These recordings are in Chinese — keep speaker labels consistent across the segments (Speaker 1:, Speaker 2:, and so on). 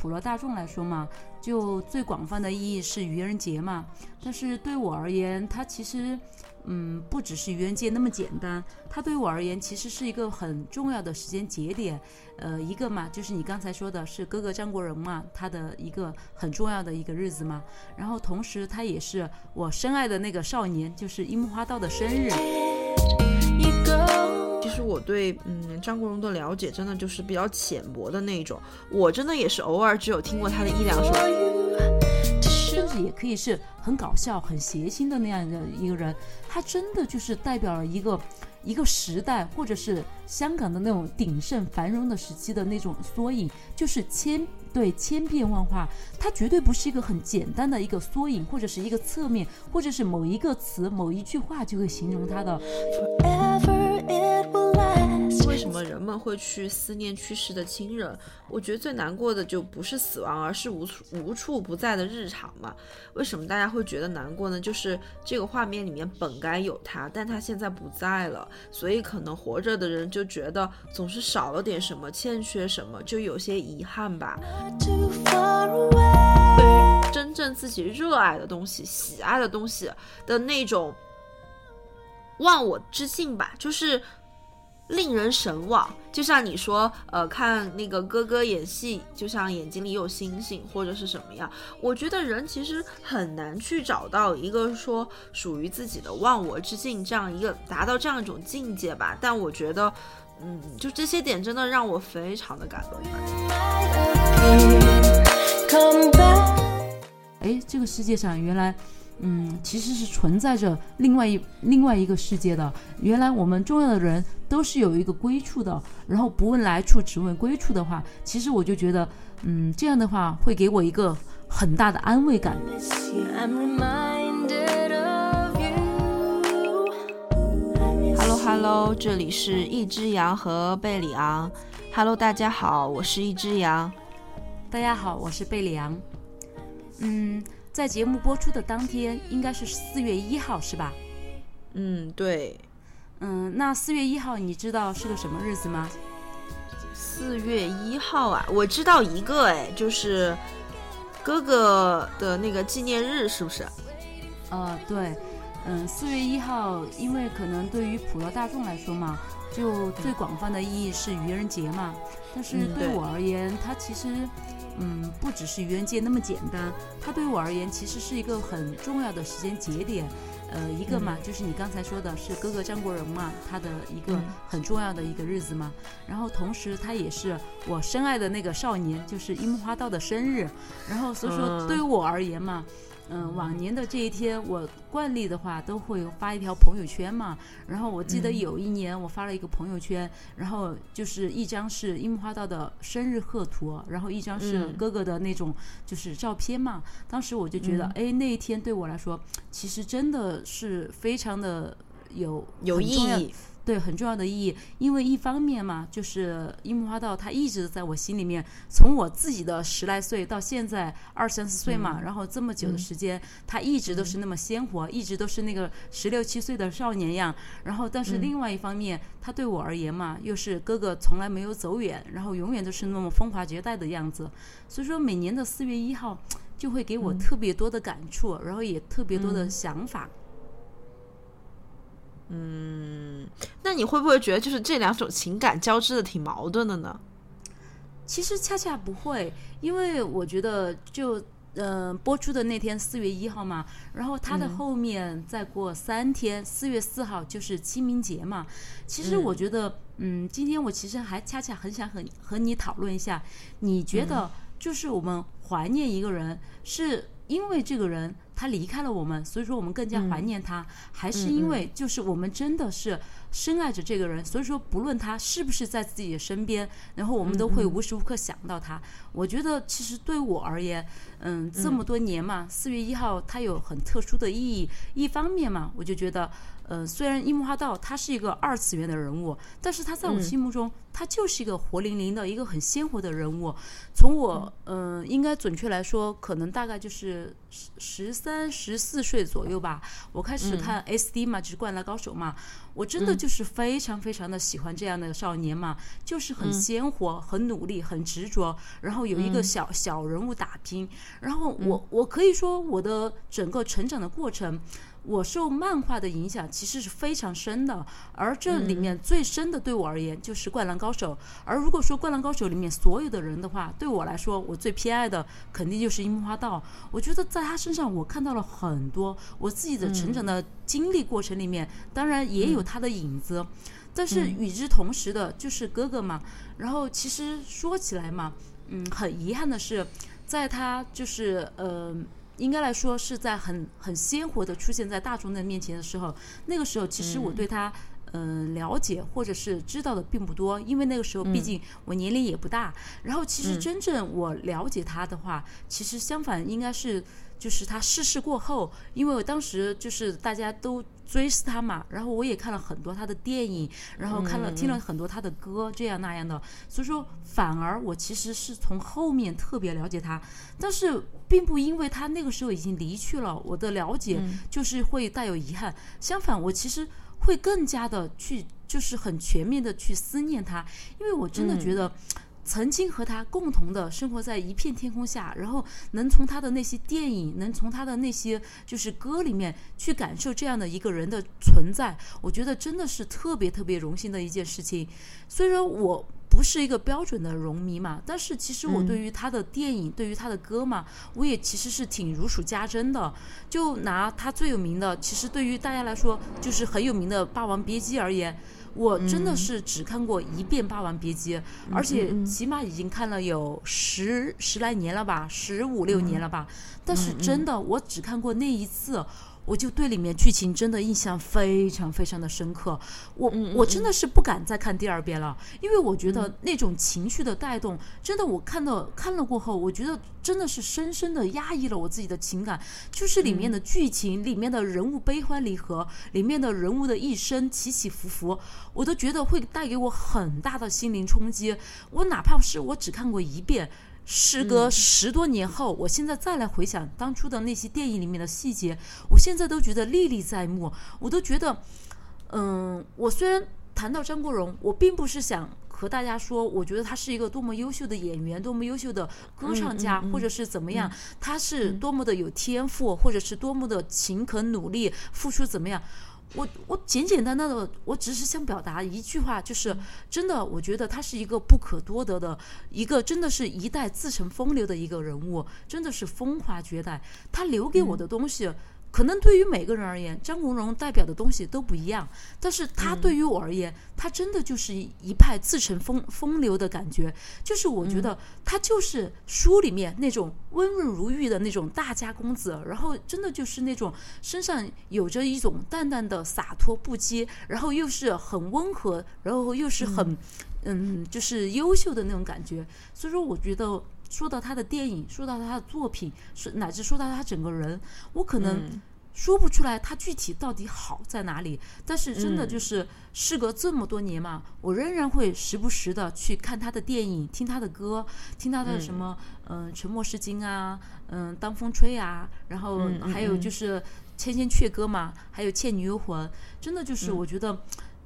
Speaker 1: 普罗大众来说嘛，就最广泛的意义是愚人节嘛。但是对我而言，它其实，嗯，不只是愚人节那么简单。它对我而言，其实是一个很重要的时间节点。呃，一个嘛，就是你刚才说的是哥哥张国荣嘛，他的一个很重要的一个日子嘛。然后同时，他也是我深爱的那个少年，就是樱木花道的生日。
Speaker 2: 就我对嗯张国荣的了解真的就是比较浅薄的那种，我真的也是偶尔只有听过他的一两首，
Speaker 1: 甚至也可以是很搞笑、很谐星的那样的一个人，他真的就是代表了一个一个时代，或者是香港的那种鼎盛繁荣的时期的那种缩影，就是千对千变万化，它绝对不是一个很简单的一个缩影，或者是一个侧面，或者是某一个词、某一句话就会形容它的 forever it will lie。
Speaker 2: 为什么人们会去思念去世的亲人？我觉得最难过的就不是死亡，而是无处无处不在的日常嘛。为什么大家会觉得难过呢？就是这个画面里面本该有他，但他现在不在了，所以可能活着的人就觉得总是少了点什么，欠缺什么，就有些遗憾吧。真正自己热爱的东西、喜爱的东西的那种忘我之境吧，就是。令人神往，就像你说，呃，看那个哥哥演戏，就像眼睛里有星星，或者是什么样。我觉得人其实很难去找到一个说属于自己的忘我之境，这样一个达到这样一种境界吧。但我觉得，嗯，就这些点真的让我非常的感动。
Speaker 1: 哎，这个世界上原来。嗯，其实是存在着另外一另外一个世界的。原来我们重要的人都是有一个归处的，然后不问来处，只问归处的话，其实我就觉得，嗯，这样的话会给我一个很大的安慰感。
Speaker 2: Hello Hello，这里是一只羊和贝里昂。Hello，大家好，我是一只羊。
Speaker 1: 大家好，我是贝里昂。嗯。在节目播出的当天，应该是四月一号，是吧？
Speaker 2: 嗯，对。
Speaker 1: 嗯，那四月一号你知道是个什么日子吗？
Speaker 2: 四月一号啊，我知道一个，哎，就是哥哥的那个纪念日，是不是？
Speaker 1: 呃，对。嗯，四月一号，因为可能对于普罗大众来说嘛，就最广泛的意义是愚人节嘛。但是对我而言，它其实。嗯，不只是愚人节那么简单，它对于我而言其实是一个很重要的时间节点。呃，一个嘛，就是你刚才说的是哥哥张国荣嘛，他的一个很重要的一个日子嘛。然后同时，他也是我深爱的那个少年，就是樱木花道的生日。然后所以说，对于我而言嘛。嗯，往年的这一天，我惯例的话都会发一条朋友圈嘛。然后我记得有一年我发了一个朋友圈，然后就是一张是樱木花道的生日贺图，然后一张是哥哥的那种就是照片嘛。当时我就觉得，哎，那一天对我来说，其实真的是非常的有
Speaker 2: 有意义。
Speaker 1: 对，很重要的意义，因为一方面嘛，就是樱木花道他一直在我心里面，从我自己的十来岁到现在二三十岁嘛，然后这么久的时间，他一直都是那么鲜活，一直都是那个十六七岁的少年样。然后，但是另外一方面，他对我而言嘛，又是哥哥从来没有走远，然后永远都是那么风华绝代的样子。所以说，每年的四月一号就会给我特别多的感触，然后也特别多的想法。
Speaker 2: 嗯，那你会不会觉得就是这两种情感交织的挺矛盾的呢？
Speaker 1: 其实恰恰不会，因为我觉得就嗯播出的那天四月一号嘛，然后它的后面再过三天，四月四号就是清明节嘛。其实我觉得，嗯，今天我其实还恰恰很想和和你讨论一下，你觉得就是我们怀念一个人，是因为这个人。他离开了我们，所以说我们更加怀念他，还是因为就是我们真的是深爱着这个人，所以说不论他是不是在自己的身边，然后我们都会无时无刻想到他。我觉得其实对我而言，嗯，这么多年嘛，四月一号它有很特殊的意义。一方面嘛，我就觉得，呃，虽然樱木花道他是一个二次元的人物，但是他在我心目中，他就是一个活灵灵的一个很鲜活的人物。从我，嗯，应该准确来说，可能大概就是十十三、十四岁左右吧，我开始看 SD 嘛，就是灌篮高手嘛，我真的就是非常非常的喜欢这样的少年嘛，就是很鲜活、很努力、很执着，然后有一个小小人物打拼，然后我我可以说我的整个成长的过程。我受漫画的影响其实是非常深的，而这里面最深的对我而言就是《灌篮高手》。而如果说《灌篮高手》里面所有的人的话，对我来说，我最偏爱的肯定就是樱木花道。我觉得在他身上，我看到了很多我自己的成长的经历过程里面，当然也有他的影子。但是与之同时的，就是哥哥嘛。然后其实说起来嘛，嗯，很遗憾的是，在他就是呃。应该来说是在很很鲜活的出现在大众的面前的时候，那个时候其实我对他嗯了解或者是知道的并不多，因为那个时候毕竟我年龄也不大。然后其实真正我了解他的话，其实相反应该是。就是他逝世过后，因为我当时就是大家都追思他嘛，然后我也看了很多他的电影，然后看了听了很多他的歌，这样那样的，所以说反而我其实是从后面特别了解他，但是并不因为他那个时候已经离去了，我的了解就是会带有遗憾，相反我其实会更加的去就是很全面的去思念他，因为我真的觉得。曾经和他共同的生活在一片天空下，然后能从他的那些电影，能从他的那些就是歌里面去感受这样的一个人的存在，我觉得真的是特别特别荣幸的一件事情。虽然我不是一个标准的荣迷嘛，但是其实我对于他的电影，对于他的歌嘛，我也其实是挺如数家珍的。就拿他最有名的，其实对于大家来说就是很有名的《霸王别姬》而言。我真的是只看过一遍《霸王别姬》，而且起码已经看了有十十来年了吧，十五六年了吧。但是真的，我只看过那一次。我就对里面剧情真的印象非常非常的深刻，我我真的是不敢再看第二遍了，因为我觉得那种情绪的带动，真的我看到看了过后，我觉得真的是深深的压抑了我自己的情感，就是里面的剧情，里面的人物悲欢离合，里面的人物的一生起起伏伏，我都觉得会带给我很大的心灵冲击。我哪怕是我只看过一遍。时隔十多年后，我现在再来回想当初的那些电影里面的细节，我现在都觉得历历在目。我都觉得，嗯，我虽然谈到张国荣，我并不是想和大家说，我觉得他是一个多么优秀的演员，多么优秀的歌唱家，或者是怎么样，他是多么的有天赋，或者是多么的勤恳努力，付出怎么样。我我简简单单的，我只是想表达一句话，就是真的，我觉得他是一个不可多得的一个，真的是一代自成风流的一个人物，真的是风华绝代。他留给我的东西。可能对于每个人而言，张国荣代表的东西都不一样，但是他对于我而言，他真的就是一派自成风风流的感觉。就是我觉得他就是书里面那种温润如玉的那种大家公子，然后真的就是那种身上有着一种淡淡的洒脱不羁，然后又是很温和，然后又是很嗯，就是优秀的那种感觉。所以说，我觉得。说到他的电影，说到他的作品，说乃至说到他整个人，我可能说不出来他具体到底好在哪里。但是真的就是事隔这么多年嘛，我仍然会时不时的去看他的电影，听他的歌，听他的什么嗯《沉默是金》啊，嗯《当风吹》啊，然后还有就是《千千阙歌》嘛，还有《倩女幽魂》，真的就是我觉得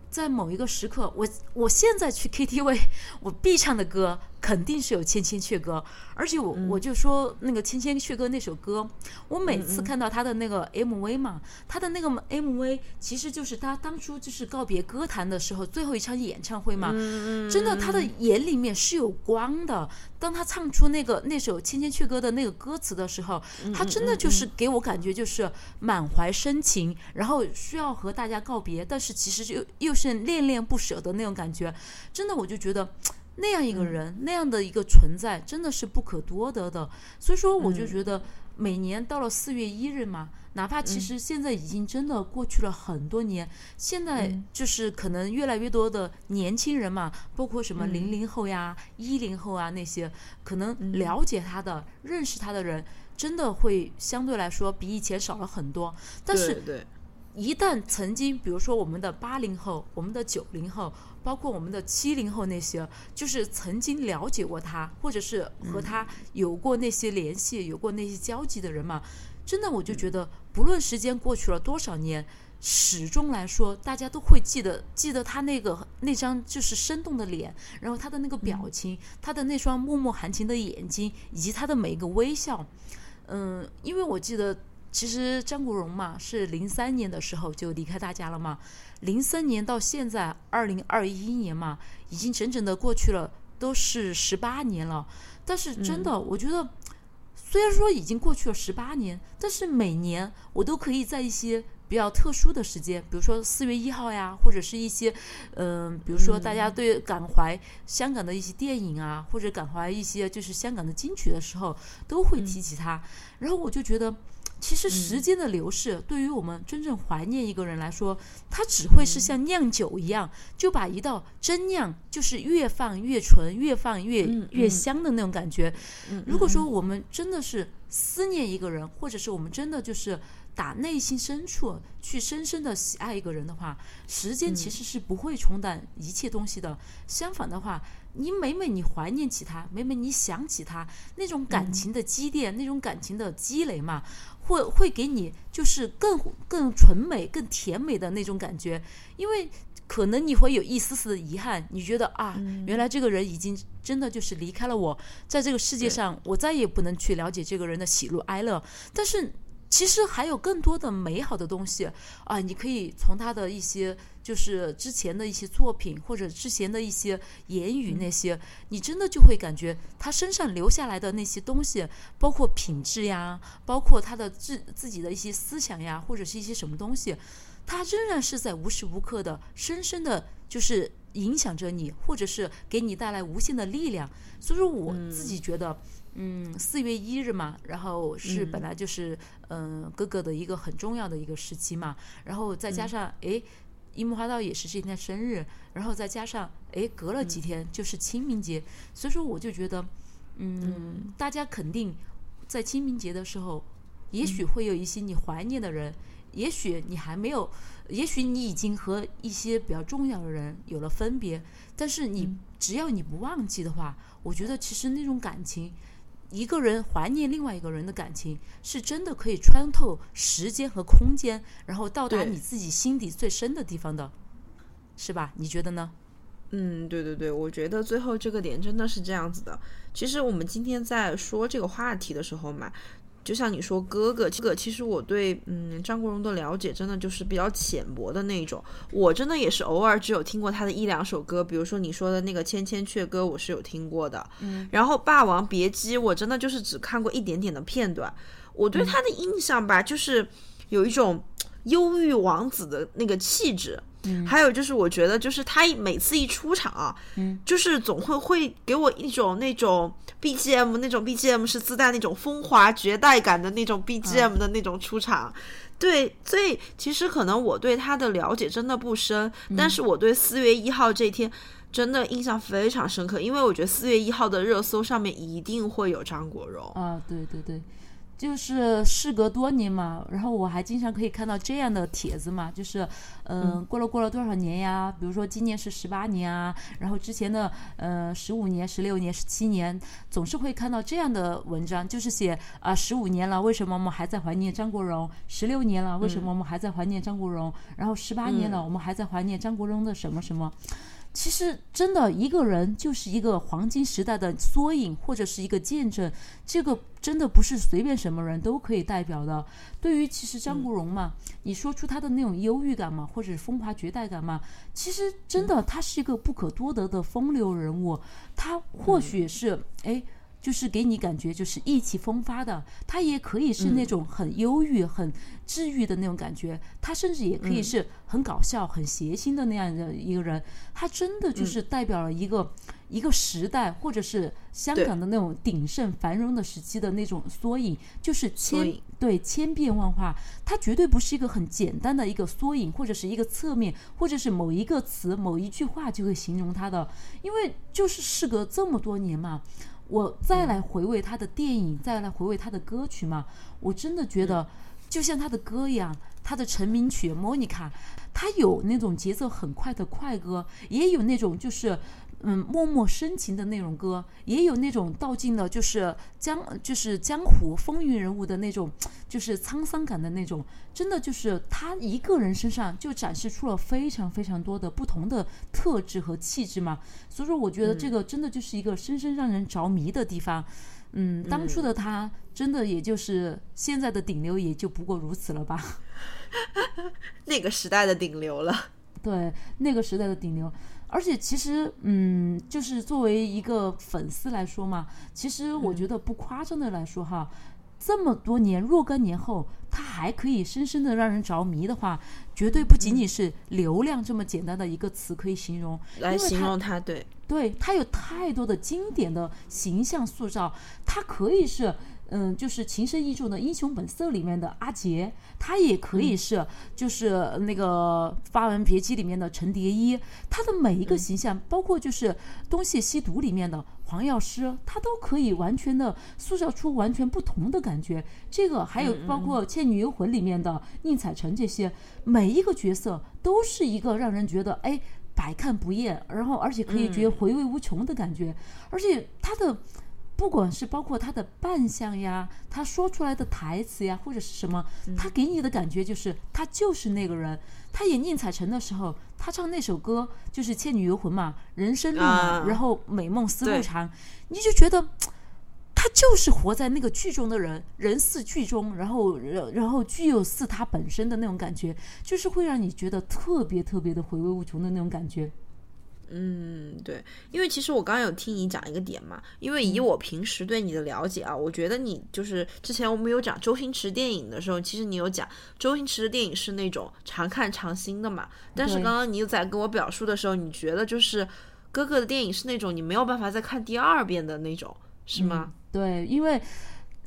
Speaker 1: 在某一个时刻，我我现在去 KTV，我必唱的歌。肯定是有《千千阙歌》，而且我我就说那个《千千阙歌》那首歌，我每次看到他的那个 MV 嘛，他的那个 MV 其实就是他当初就是告别歌坛的时候最后一场演唱会嘛，真的他的眼里面是有光的。当他唱出那个那首《千千阙歌》的那个歌词的时候，他真的就是给我感觉就是满怀深情，然后需要和大家告别，但是其实又又是恋恋不舍的那种感觉，真的我就觉得。那样一个人，那样的一个存在，真的是不可多得的。所以说，我就觉得每年到了四月一日嘛，哪怕其实现在已经真的过去了很多年，现在就是可能越来越多的年轻人嘛，包括什么零零后呀、一零后啊那些，可能了解他的、认识他的人，真的会相对来说比以前少了很多。但是，一旦曾经，比如说我们的八零后、我们的九零后，包括我们的七零后那些，就是曾经了解过他，或者是和他有过那些联系、有过那些交集的人嘛，真的我就觉得，不论时间过去了多少年，始终来说，大家都会记得记得他那个那张就是生动的脸，然后他的那个表情，他的那双脉脉含情的眼睛，以及他的每一个微笑。嗯，因为我记得。其实张国荣嘛，是零三年的时候就离开大家了嘛。零三年到现在二零二一年嘛，已经整整的过去了，都是十八年了。但是真的，我觉得虽然说已经过去了十八年，但是每年我都可以在一些比较特殊的时间，比如说四月一号呀，或者是一些嗯，比如说大家对感怀香港的一些电影啊，或者感怀一些就是香港的金曲的时候，都会提起他。然后我就觉得。其实时间的流逝，对于我们真正怀念一个人来说，它只会是像酿酒一样，就把一道真酿，就是越放越纯，越放越越香的那种感觉。如果说我们真的是思念一个人，或者是我们真的就是打内心深处去深深的喜爱一个人的话，时间其实是不会冲淡一切东西的。相反的话，你每每你怀念起他，每每你想起他，那种感情的积淀，那种感情的积累嘛。会会给你就是更更纯美、更甜美的那种感觉，因为可能你会有一丝丝的遗憾，你觉得啊，原来这个人已经真的就是离开了我，在这个世界上，我再也不能去了解这个人的喜怒哀乐，但是。其实还有更多的美好的东西啊！你可以从他的一些，就是之前的一些作品，或者之前的一些言语那些，你真的就会感觉他身上留下来的那些东西，包括品质呀，包括他的自自己的一些思想呀，或者是一些什么东西，他仍然是在无时无刻的深深的，就是影响着你，或者是给你带来无限的力量。所以说，我自己觉得。嗯，四月一日嘛，然后是本来就是嗯哥哥的一个很重要的一个时期嘛，然后再加上哎，樱木花道也是这天生日，然后再加上哎隔了几天就是清明节，所以说我就觉得，嗯，大家肯定在清明节的时候，也许会有一些你怀念的人，也许你还没有，也许你已经和一些比较重要的人有了分别，但是你只要你不忘记的话，我觉得其实那种感情。一个人怀念另外一个人的感情，是真的可以穿透时间和空间，然后到达你自己心底最深的地方的，是吧？你觉得呢？
Speaker 2: 嗯，对对对，我觉得最后这个点真的是这样子的。其实我们今天在说这个话题的时候嘛。就像你说哥哥，这个其实我对嗯张国荣的了解真的就是比较浅薄的那种。我真的也是偶尔只有听过他的一两首歌，比如说你说的那个《千千阙歌》，我是有听过的。
Speaker 1: 嗯，
Speaker 2: 然后《霸王别姬》，我真的就是只看过一点点的片段。我对他的印象吧，就是有一种忧郁王子的那个气质。还有就是，我觉得就是他每次一出场啊，
Speaker 1: 嗯，
Speaker 2: 就是总会会给我一种那种 BGM，那种 BGM 是自带那种风华绝代感的那种 BGM 的那种出场。对，所以其实可能我对他的了解真的不深，但是我对四月一号这天真的印象非常深刻，因为我觉得四月一号的热搜上面一定会有张国荣。
Speaker 1: 啊，对对对。就是事隔多年嘛，然后我还经常可以看到这样的帖子嘛，就是，嗯，过了过了多少年呀？比如说今年是十八年啊，然后之前的呃十五年、十六年、十七年，总是会看到这样的文章，就是写啊十五年了，为什么我们还在怀念张国荣？十六年了，为什么我们还在怀念张国荣？然后十八年了，我们还在怀念张国荣的什么什么？其实，真的一个人就是一个黄金时代的缩影，或者是一个见证。这个真的不是随便什么人都可以代表的。对于其实张国荣嘛，你说出他的那种忧郁感嘛，或者是风华绝代感嘛，其实真的他是一个不可多得的风流人物。他或许是哎。就是给你感觉就是意气风发的，他也可以是那种很忧郁、很治愈的那种感觉，他甚至也可以是很搞笑、很谐星的那样的一个人，他真的就是代表了一个一个时代，或者是香港的那种鼎盛繁荣的时期的那种缩影，就是千对千变万化，他绝对不是一个很简单的一个缩影，或者是一个侧面，或者是某一个词、某一句话就会形容他的，因为就是事隔这么多年嘛。我再来回味他的电影，再来回味他的歌曲嘛，我真的觉得，就像他的歌一样，他的成名曲《莫妮卡》，他有那种节奏很快的快歌，也有那种就是。嗯，默默深情的那种歌，也有那种道尽了就是江就是江湖风云人物的那种，就是沧桑感的那种。真的就是他一个人身上就展示出了非常非常多的不同的特质和气质嘛。所以说，我觉得这个真的就是一个深深让人着迷的地方。嗯，当初的他真的也就是现在的顶流，也就不过如此了吧。
Speaker 2: 那个时代的顶流了。
Speaker 1: 对，那个时代的顶流。而且其实，嗯，就是作为一个粉丝来说嘛，其实我觉得不夸张的来说哈，这么多年若干年后，他还可以深深的让人着迷的话，绝对不仅仅是流量这么简单的一个词可以形容
Speaker 2: 来形容
Speaker 1: 他，
Speaker 2: 对，
Speaker 1: 对他有太多的经典的形象塑造，他可以是。嗯，就是《情深意重》的《英雄本色》里面的阿杰，他也可以是，就是那个《霸王别姬》里面的陈蝶衣，他的每一个形象，包括就是《东邪西毒》里面的黄药师，他都可以完全的塑造出完全不同的感觉。这个还有包括《倩女幽魂》里面的宁采臣，这些每一个角色都是一个让人觉得哎百看不厌，然后而且可以觉得回味无穷的感觉，而且他的。不管是包括他的扮相呀，他说出来的台词呀，或者是什么，他给你的感觉就是他就是那个人。他演宁采臣的时候，他唱那首歌就是《倩女幽魂》嘛，“人生路漫，然后美梦思路长”，你就觉得他就是活在那个剧中的人，人似剧中，然后然后剧又似他本身的那种感觉，就是会让你觉得特别特别的回味无穷的那种感觉。
Speaker 2: 嗯，对，因为其实我刚刚有听你讲一个点嘛，因为以我平时对你的了解啊，我觉得你就是之前我们有讲周星驰电影的时候，其实你有讲周星驰的电影是那种常看常新的嘛。但是刚刚你在跟我表述的时候，你觉得就是哥哥的电影是那种你没有办法再看第二遍的那种，是吗？
Speaker 1: 对，因为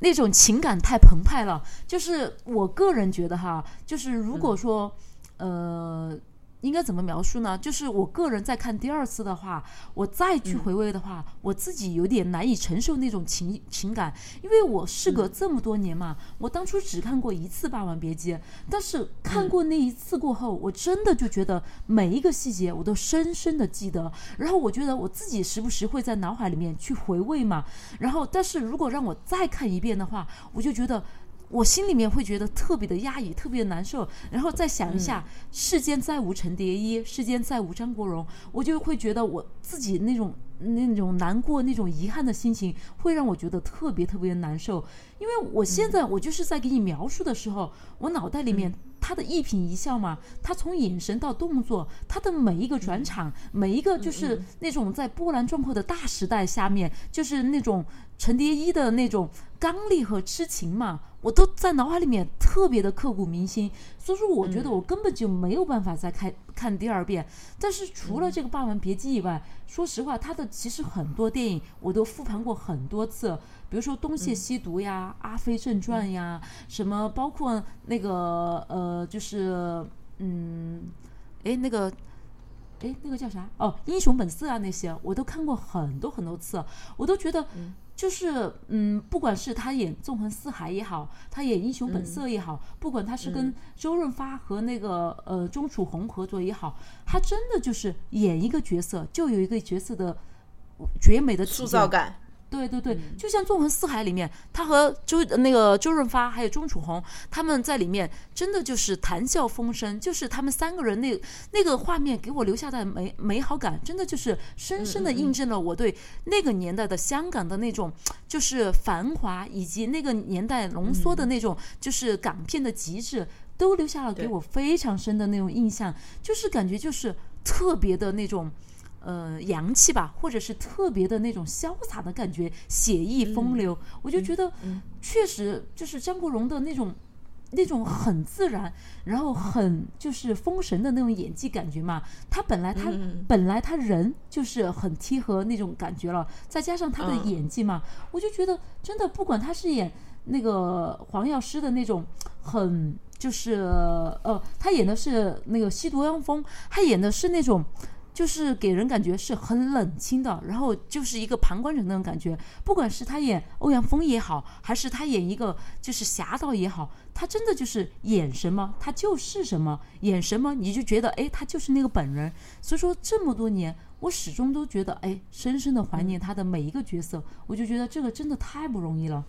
Speaker 1: 那种情感太澎湃了。就是我个人觉得哈，就是如果说呃。应该怎么描述呢？就是我个人在看第二次的话，我再去回味的话，我自己有点难以承受那种情情感，因为我事隔这么多年嘛，我当初只看过一次《霸王别姬》，但是看过那一次过后，我真的就觉得每一个细节我都深深的记得，然后我觉得我自己时不时会在脑海里面去回味嘛，然后但是如果让我再看一遍的话，我就觉得。我心里面会觉得特别的压抑，特别的难受，然后再想一下，世间再无陈蝶衣，世间再无张国荣，我就会觉得我自己那种那种难过、那种遗憾的心情，会让我觉得特别特别的难受。因为我现在我就是在给你描述的时候，我脑袋里面他的一颦一笑嘛，他从眼神到动作，他的每一个转场，每一个就是那种在波澜壮阔的大时代下面，就是那种陈蝶衣的那种刚烈和痴情嘛。我都在脑海里面特别的刻骨铭心，所以说我觉得我根本就没有办法再看看第二遍。但是除了这个《霸王别姬》以外，说实话，他的其实很多电影我都复盘过很多次，比如说《东邪西毒》呀，《阿飞正传》呀，什么包括那个呃，就是嗯，哎那个，哎那个叫啥？哦，《英雄本色》啊那些，我都看过很多很多次，我都觉得。就是嗯，不管是他演《纵横四海》也好，他演《英雄本色》也好，不管他是跟周润发和那个呃钟楚红合作也好，他真的就是演一个角色就有一个角色的绝美的
Speaker 2: 塑造感。
Speaker 1: 对对对，就像《纵横四海》里面，他和周那个周润发还有钟楚红，他们在里面真的就是谈笑风生，就是他们三个人那那个画面给我留下的美美好感，真的就是深深的印证了我对那个年代的香港的那种就是繁华，以及那个年代浓缩的那种就是港片的极致，都留下了给我非常深的那种印象，就是感觉就是特别的那种。呃，洋气吧，或者是特别的那种潇洒的感觉，写意风流，我就觉得确实就是张国荣的那种那种很自然，然后很就是封神的那种演技感觉嘛。他本来他本来他人就是很贴合那种感觉了，再加上他的演技嘛，我就觉得真的不管他是演那个黄药师的那种很就是呃，他演的是那个吸毒妖风，他演的是那种。就是给人感觉是很冷清的，然后就是一个旁观者那种感觉。不管是他演欧阳锋也好，还是他演一个就是侠盗也好，他真的就是演什么他就是什么，演什么你就觉得哎，他就是那个本人。所以说这么多年，我始终都觉得哎，深深的怀念他的每一个角色，我就觉得这个真的太不容易了。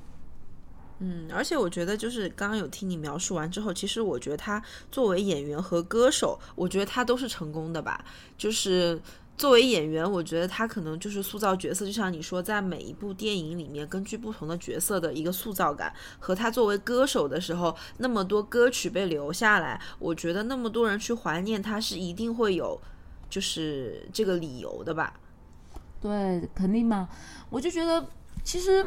Speaker 2: 嗯，而且我觉得就是刚刚有听你描述完之后，其实我觉得他作为演员和歌手，我觉得他都是成功的吧。就是作为演员，我觉得他可能就是塑造角色，就像你说，在每一部电影里面，根据不同的角色的一个塑造感，和他作为歌手的时候，那么多歌曲被留下来，我觉得那么多人去怀念他是一定会有，就是这个理由的吧。
Speaker 1: 对，肯定嘛。我就觉得其实。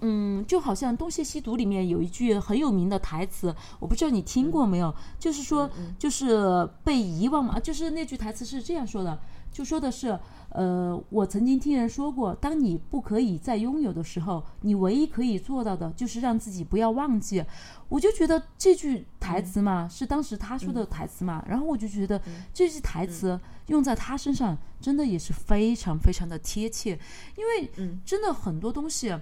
Speaker 1: 嗯，就好像《东邪西毒》里面有一句很有名的台词，我不知道你听过没有？就是说，就是被遗忘嘛，就是那句台词是这样说的，就说的是，呃，我曾经听人说过，当你不可以再拥有的时候，你唯一可以做到的就是让自己不要忘记。我就觉得这句台词嘛，是当时他说的台词嘛，然后我就觉得这句台词用在他身上，真的也是非常非常的贴切，因为真的很多东西。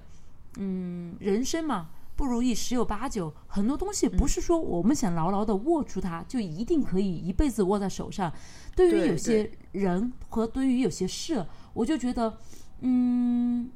Speaker 1: 嗯，人生嘛，不如意十有八九，很多东西不是说我们想牢牢的握住它，就一定可以一辈子握在手上。对于有些人和对于有些事，我就觉得，嗯，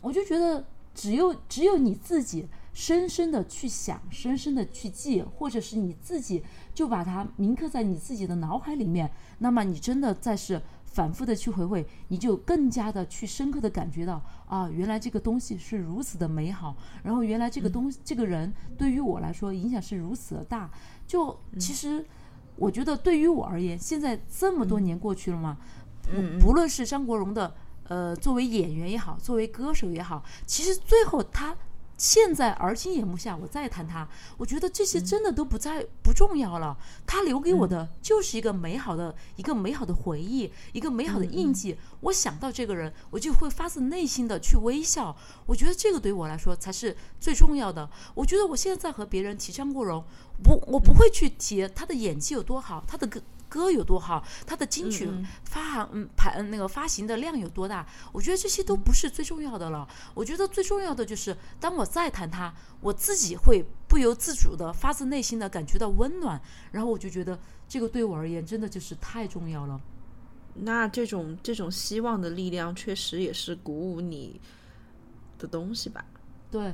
Speaker 1: 我就觉得只有只有你自己深深的去想，深深的去记，或者是你自己就把它铭刻在你自己的脑海里面，那么你真的再是。反复的去回味，你就更加的去深刻的感觉到啊，原来这个东西是如此的美好，然后原来这个东这个人对于我来说影响是如此的大。就其实，我觉得对于我而言，现在这么多年过去了嘛，不不论是张国荣的呃作为演员也好，作为歌手也好，其实最后他。现在而今眼目下，我再谈他，我觉得这些真的都不再不重要了。他留给我的就是一个美好的、一个美好的回忆，一个美好的印记。我想到这个人，我就会发自内心的去微笑。我觉得这个对我来说才是最重要的。我觉得我现在在和别人提张国荣，不，我不会去提他的演技有多好，他的歌。歌有多好，他的金曲发行嗯排那个发行的量有多大？我觉得这些都不是最重要的了。我觉得最重要的就是，当我再谈他，我自己会不由自主的发自内心的感觉到温暖，然后我就觉得这个对我而言真的就是太重要了。
Speaker 2: 那这种这种希望的力量，确实也是鼓舞你的东西吧？
Speaker 1: 对。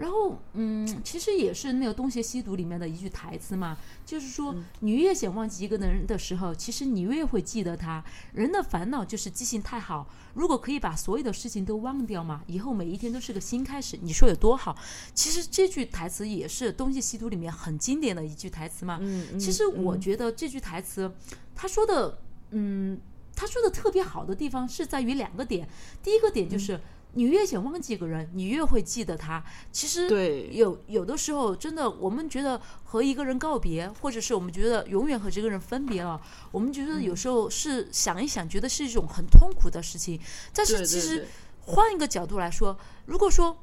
Speaker 1: 然后，嗯，其实也是那个《东邪西毒》里面的一句台词嘛，就是说，你越想忘记一个人的时候，其实你越会记得他。人的烦恼就是记性太好。如果可以把所有的事情都忘掉嘛，以后每一天都是个新开始，你说有多好？其实这句台词也是《东邪西毒》里面很经典的一句台词嘛。
Speaker 2: 嗯
Speaker 1: 其实我觉得这句台词，他说的，嗯，他说的特别好的地方是在于两个点。第一个点就是。你越想忘记一个人，你越会记得他。其实，有有的时候，真的，我们觉得和一个人告别，或者是我们觉得永远和这个人分别了，我们觉得有时候是想一想，觉得是一种很痛苦的事情。但是，其实换一个角度来说，如果说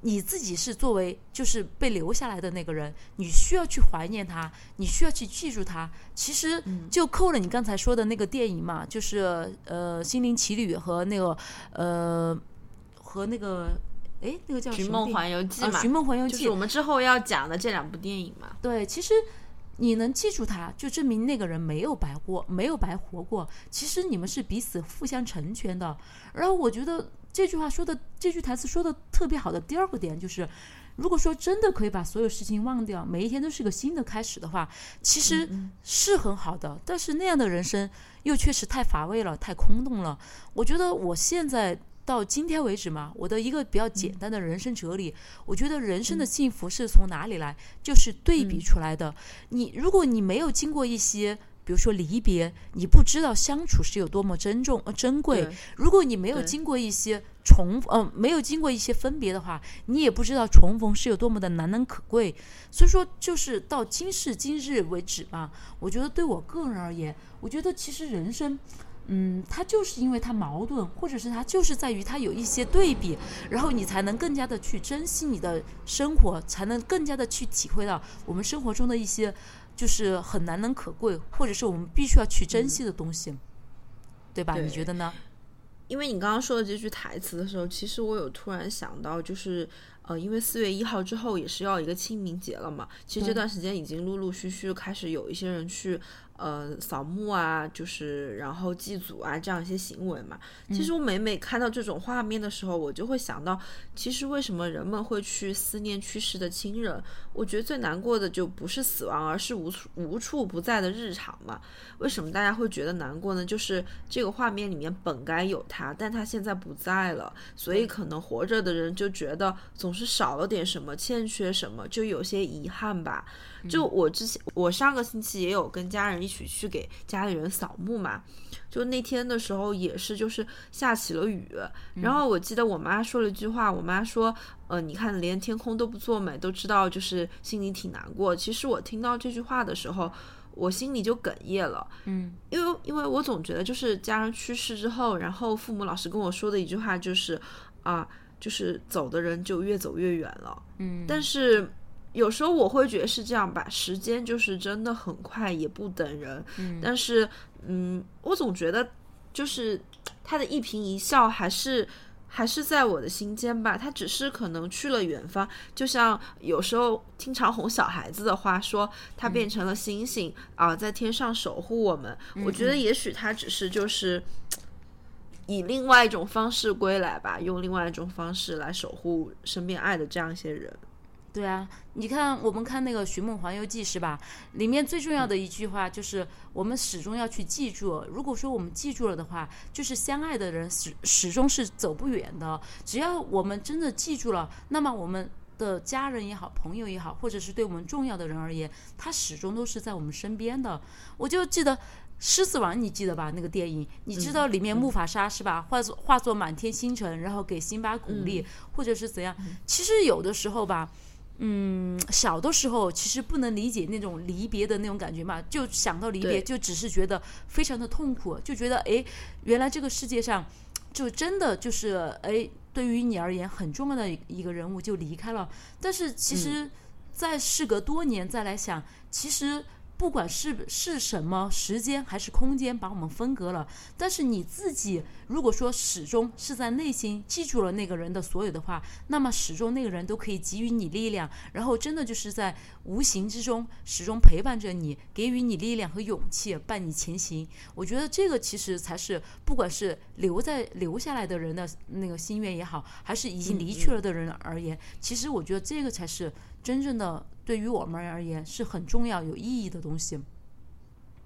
Speaker 1: 你自己是作为就是被留下来的那个人，你需要去怀念他，你需要去记住他。其实就扣了你刚才说的那个电影嘛，就是呃《心灵奇旅》和那个呃。和那个，哎，那个叫《
Speaker 2: 寻梦环游记》嘛，《
Speaker 1: 寻梦环游记》
Speaker 2: 就是我们之后要讲的这两部电影嘛。
Speaker 1: 对，其实你能记住他，就证明那个人没有白过，没有白活过。其实你们是彼此互相成全的。然后我觉得这句话说的，这句台词说的特别好的第二个点就是，如果说真的可以把所有事情忘掉，每一天都是个新的开始的话，其实是很好的。但是那样的人生又确实太乏味了，太空洞了。我觉得我现在。到今天为止嘛，我的一个比较简单的人生哲理，我觉得人生的幸福是从哪里来，就是对比出来的。你如果你没有经过一些，比如说离别，你不知道相处是有多么珍重呃珍贵。如果你没有经过一些重呃没有经过一些分别的话，你也不知道重逢是有多么的难能可贵。所以说，就是到今世今日为止嘛，我觉得对我个人而言，我觉得其实人生。嗯，它就是因为它矛盾，或者是它就是在于它有一些对比，然后你才能更加的去珍惜你的生活，才能更加的去体会到我们生活中的一些就是很难能可贵，或者是我们必须要去珍惜的东西。对吧？你觉得呢？
Speaker 2: 因为你刚刚说的这句台词的时候，其实我有突然想到，就是呃，因为四月一号之后也是要一个清明节了嘛，其实这段时间已经陆陆续续开始有一些人去。呃，扫墓啊，就是然后祭祖啊，这样一些行为嘛。其实我每每看到这种画面的时候，我就会想到，其实为什么人们会去思念去世的亲人？我觉得最难过的就不是死亡，而是无处无处不在的日常嘛。为什么大家会觉得难过呢？就是这个画面里面本该有他，但他现在不在了，所以可能活着的人就觉得总是少了点什么，欠缺什么，就有些遗憾吧。就我之前，我上个星期也有跟家人一起去给家里人扫墓嘛。就那天的时候也是，就是下起了雨。然后我记得我妈说了一句话，我妈说：“呃，你看连天空都不作美，都知道就是心里挺难过。”其实我听到这句话的时候，我心里就哽咽了。
Speaker 1: 嗯，
Speaker 2: 因为因为我总觉得就是家人去世之后，然后父母老师跟我说的一句话就是啊，就是走的人就越走越远了。
Speaker 1: 嗯，
Speaker 2: 但是。有时候我会觉得是这样吧，时间就是真的很快，也不等人。
Speaker 1: 嗯，
Speaker 2: 但是，嗯，我总觉得就是他的一颦一笑还是还是在我的心间吧。他只是可能去了远方，就像有时候经常哄小孩子的话说，他变成了星星啊，在天上守护我们。我觉得也许他只是就是以另外一种方式归来吧，用另外一种方式来守护身边爱的这样一些人。
Speaker 1: 对啊，你看，我们看那个《寻梦环游记》是吧？里面最重要的一句话就是，我们始终要去记住。如果说我们记住了的话，就是相爱的人始始终是走不远的。只要我们真的记住了，那么我们的家人也好，朋友也好，或者是对我们重要的人而言，他始终都是在我们身边的。我就记得《狮子王》，你记得吧？那个电影，你知道里面木法沙是吧？化作化作满天星辰，然后给辛巴鼓励，或者是怎样？其实有的时候吧。嗯，小的时候其实不能理解那种离别的那种感觉嘛，就想到离别就只是觉得非常的痛苦，就觉得哎，原来这个世界上就真的就是哎，对于你而言很重要的一个人物就离开了。但是其实，在事隔多年再来想，其实。不管是是什么时间还是空间把我们分隔了，但是你自己如果说始终是在内心记住了那个人的所有的话，那么始终那个人都可以给予你力量，然后真的就是在无形之中始终陪伴着你，给予你力量和勇气，伴你前行。我觉得这个其实才是不管是留在留下来的人的那个心愿也好，还是已经离去了的人而言，其实我觉得这个才是真正的。对于我们而言是很重要、有意义的东西。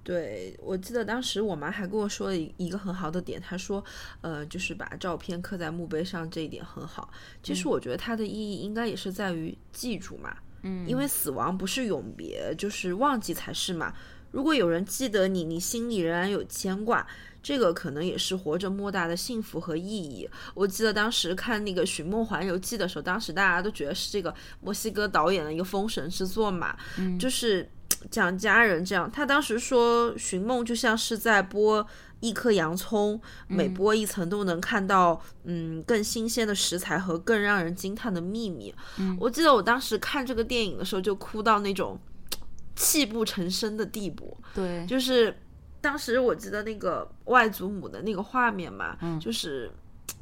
Speaker 2: 对，我记得当时我妈还跟我说了一一个很好的点，她说，呃，就是把照片刻在墓碑上，这一点很好。其实我觉得它的意义应该也是在于记住嘛，
Speaker 1: 嗯，
Speaker 2: 因为死亡不是永别，就是忘记才是嘛。如果有人记得你，你心里仍然有牵挂。这个可能也是活着莫大的幸福和意义。我记得当时看那个《寻梦环游记》的时候，当时大家都觉得是这个墨西哥导演的一个封神之作嘛，就是讲家人这样。他当时说，寻梦就像是在剥一颗洋葱，每剥一层都能看到嗯更新鲜的食材和更让人惊叹的秘密。我记得我当时看这个电影的时候，就哭到那种泣不成声的地步。
Speaker 1: 对，
Speaker 2: 就是。当时我记得那个外祖母的那个画面嘛，就是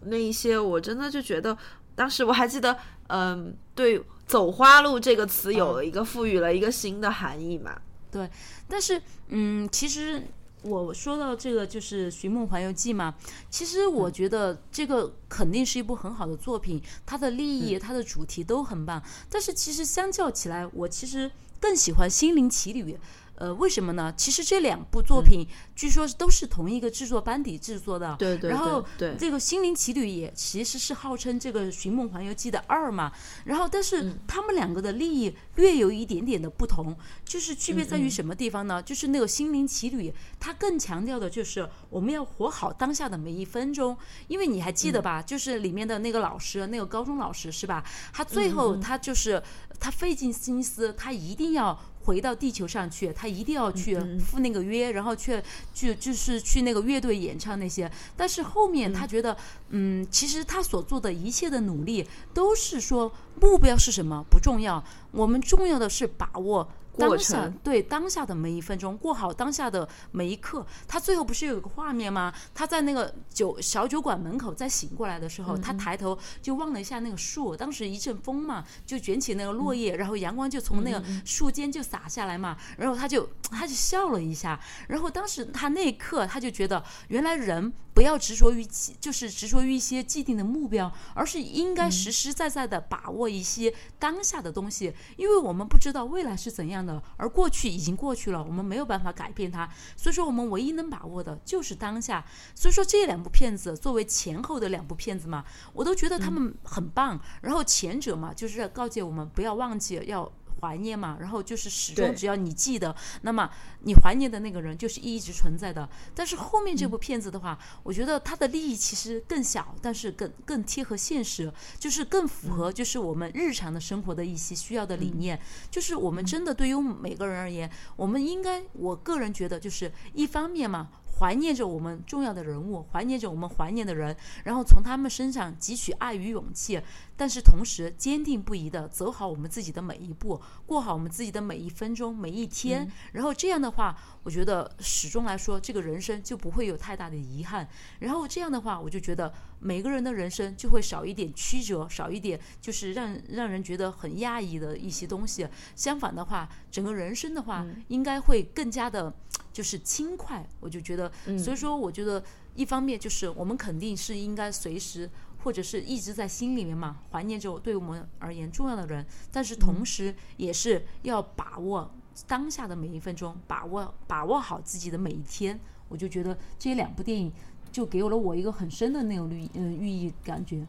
Speaker 2: 那一些，我真的就觉得，当时我还记得，嗯，对“走花路”这个词有了一个赋予了一个新的含义嘛。
Speaker 1: 对，但是，嗯，其实我说到这个就是《寻梦环游记》嘛，其实我觉得这个肯定是一部很好的作品，它的立意、它的主题都很棒。但是其实相较起来，我其实更喜欢《心灵奇旅》。呃，为什么呢？其实这两部作品据说都是同一个制作班底制作的。
Speaker 2: 对对。
Speaker 1: 然后，
Speaker 2: 对
Speaker 1: 这个《心灵奇旅》也其实是号称这个《寻梦环游记》的二嘛。然后，但是他们两个的利益略有一点点的不同，就是区别在于什么地方呢？就是那个《心灵奇旅》，它更强调的就是我们要活好当下的每一分钟。因为你还记得吧？就是里面的那个老师，那个高中老师是吧？他最后他就是他费尽心思，他一定要。回到地球上去，他一定要去赴那个约，然后去去就是去那个乐队演唱那些。但是后面他觉得，嗯，其实他所做的一切的努力都是说目标是什么？不重要，我们重要的是把握当下对当下的每一分钟，过好当下的每一刻。他最后不是有一个画面吗？他在那个酒小酒馆门口再醒过来的时候，他抬头就望了一下那个树，当时一阵风嘛，就卷起那个落叶，然后阳光就从那个树间就洒下来嘛，然后他就他就笑了一下，然后当时他那一刻他就觉得，原来人不要执着于就是执着于一些既定的目标，而是应该实实在在的把握一些当下的东西，因为我们不知道未来是怎样的，而过去已经过去了，我们没有办法改变它，所以说我们唯一能把握的就是当下。所以说这两部片子作为前后的两部片子嘛，我都觉得他们很棒。然后前者嘛，就是告诫我们不要忘记要。怀念嘛，然后就是始终只要你记得，那么你怀念的那个人就是一直存在的。但是后面这部片子的话，我觉得它的利益其实更小，但是更更贴合现实，就是更符合就是我们日常的生活的一些需要的理念。就是我们真的对于每个人而言，我们应该，我个人觉得就是一方面嘛。怀念着我们重要的人物，怀念着我们怀念的人，然后从他们身上汲取爱与勇气，但是同时坚定不移的走好我们自己的每一步，过好我们自己的每一分钟、每一天。然后这样的话，我觉得始终来说，这个人生就不会有太大的遗憾。然后这样的话，我就觉得每个人的人生就会少一点曲折，少一点就是让让人觉得很压抑的一些东西。相反的话，整个人生的话，应该会更加的。就是轻快，我就觉得，所以说，我觉得一方面就是我们肯定是应该随时或者是一直在心里面嘛，怀念着对我们而言重要的人，但是同时也是要把握当下的每一分钟，把握把握好自己的每一天。我就觉得这两部电影就给了我一个很深的那种寓嗯寓意感觉。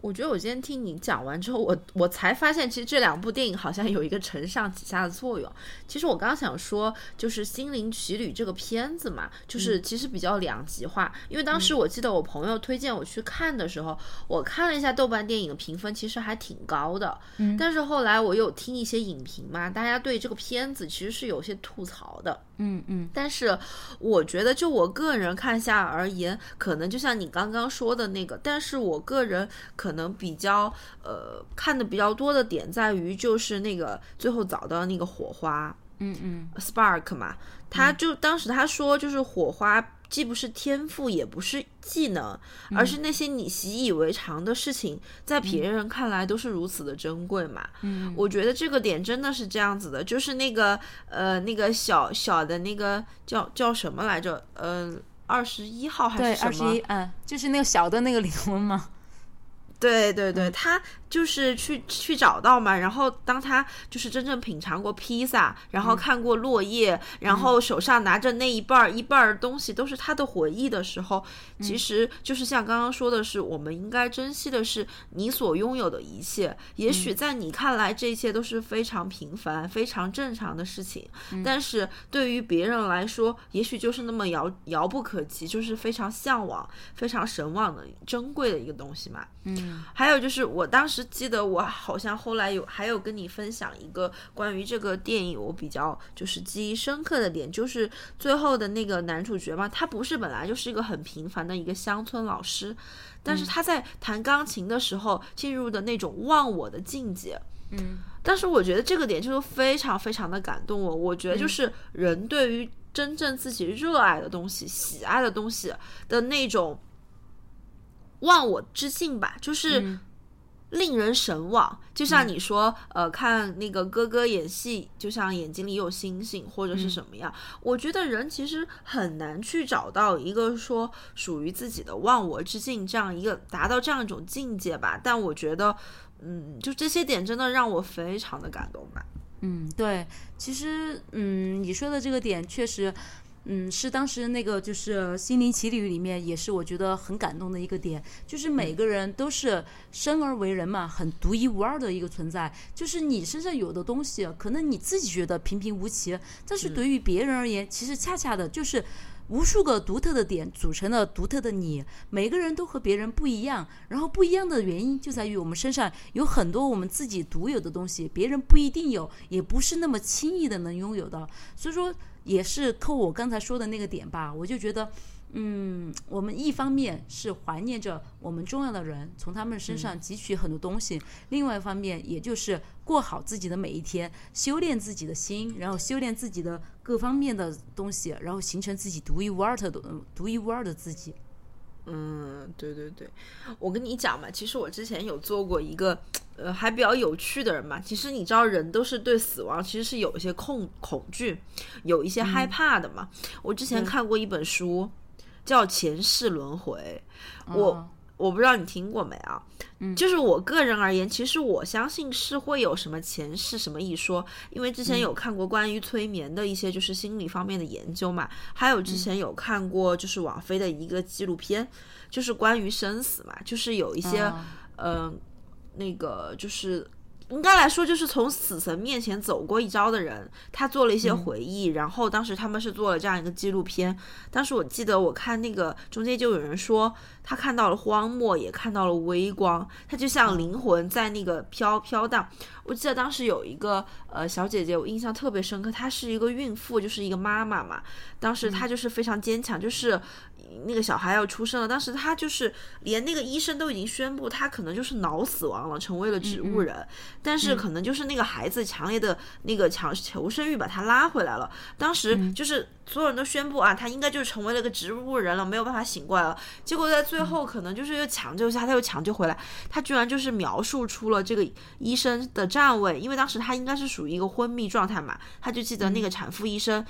Speaker 2: 我觉得我今天听你讲完之后，我我才发现，其实这两部电影好像有一个承上启下的作用。其实我刚刚想说，就是《心灵奇旅》这个片子嘛，就是其实比较两极化。因为当时我记得我朋友推荐我去看的时候，我看了一下豆瓣电影的评分，其实还挺高的。嗯。但是后来我有听一些影评嘛，大家对这个片子其实是有些吐槽的。
Speaker 1: 嗯嗯。
Speaker 2: 但是我觉得，就我个人看下而言，可能就像你刚刚说的那个，但是我个人可。能比较呃看的比较多的点在于，就是那个最后找到那个火花，
Speaker 1: 嗯嗯
Speaker 2: ，spark 嘛，他就当时他说，就是火花既不是天赋，也不是技能，而是那些你习以为常的事情，在别人看来都是如此的珍贵嘛。
Speaker 1: 嗯，
Speaker 2: 我觉得这个点真的是这样子的，就是那个呃那个小小的那个叫叫什么来着？呃，二十一号还是什么？
Speaker 1: 二十一，嗯，就是那个小的那个灵魂吗？
Speaker 2: 对对对，他。就是去去找到嘛，然后当他就是真正品尝过披萨，然后看过落叶，然后手上拿着那一半儿一半儿东西都是他的回忆的时候，其实就是像刚刚说的是，我们应该珍惜的是你所拥有的一切。也许在你看来，这一切都是非常平凡、非常正常的事情，但是对于别人来说，也许就是那么遥遥不可及，就是非常向往、非常神往的珍贵的一个东西嘛。
Speaker 1: 嗯，
Speaker 2: 还有就是我当时。记得我好像后来有还有跟你分享一个关于这个电影我比较就是记忆深刻的点，就是最后的那个男主角嘛，他不是本来就是一个很平凡的一个乡村老师，但是他在弹钢琴的时候进入的那种忘我的境界，
Speaker 1: 嗯，
Speaker 2: 但是我觉得这个点就是非常非常的感动我，我觉得就是人对于真正自己热爱的东西、喜爱的东西的那种忘我之境吧，就是。令人神往，就像你说，呃，看那个哥哥演戏，就像眼睛里有星星，或者是什么样。我觉得人其实很难去找到一个说属于自己的忘我之境，这样一个达到这样一种境界吧。但我觉得，嗯，就这些点真的让我非常的感动吧。
Speaker 1: 嗯，对，其实，嗯，你说的这个点确实。嗯，是当时那个就是《心灵奇旅》里面，也是我觉得很感动的一个点，就是每个人都是生而为人嘛，很独一无二的一个存在。就是你身上有的东西，可能你自己觉得平平无奇，但是对于别人而言，其实恰恰的就是无数个独特的点组成了独特的你。每个人都和别人不一样，然后不一样的原因就在于我们身上有很多我们自己独有的东西，别人不一定有，也不是那么轻易的能拥有的。所以说。也是扣我刚才说的那个点吧，我就觉得，嗯，我们一方面是怀念着我们重要的人，从他们身上汲取很多东西；另外一方面，也就是过好自己的每一天，修炼自己的心，然后修炼自己的各方面的东西，然后形成自己独一无二的、独一无二的自己。
Speaker 2: 嗯，对对对，我跟你讲嘛，其实我之前有做过一个，呃，还比较有趣的人嘛。其实你知道，人都是对死亡其实是有一些恐恐惧，有一些害怕的嘛。我之前看过一本书，叫《前世轮回》，我。我不知道你听过没啊？嗯，就是我个人而言，其实我相信是会有什么前世什么一说，因为之前有看过关于催眠的一些就是心理方面的研究嘛，还有之前有看过就是网飞的一个纪录片，就是关于生死嘛，就是有一些嗯那个就是。应该来说，就是从死神面前走过一遭的人，他做了一些回忆，然后当时他们是做了这样一个纪录片。当时我记得我看那个中间就有人说，他看到了荒漠，也看到了微光，他就像灵魂在那个飘飘荡。我记得当时有一个呃小姐姐，我印象特别深刻，她是一个孕妇，就是一个妈妈嘛。当时她就是非常坚强，就是。那个小孩要出生了，当时她就是连那个医生都已经宣布她可能就是脑死亡了，成为了植物人。但是可能就是那个孩子强烈的那个强求生欲把她拉回来了。当时就是所有人都宣布啊，她应该就是成为了个植物人了，没有办法醒过来了。结果在最后可能就是又抢救一下，她又抢救回来，她居然就是描述出了这个医生的站位，因为当时他应该是属于一个昏迷状态嘛，他就记得那个产妇医生。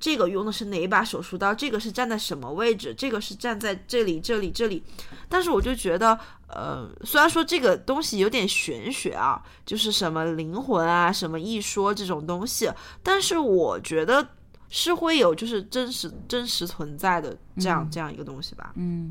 Speaker 2: 这个用的是哪一把手术刀？这个是站在什么位置？这个是站在这里、这里、这里。但是我就觉得，呃，虽然说这个东西有点玄学啊，就是什么灵魂啊、什么一说这种东西，但是我觉得是会有就是真实、真实存在的这样这样一个东西吧。
Speaker 1: 嗯，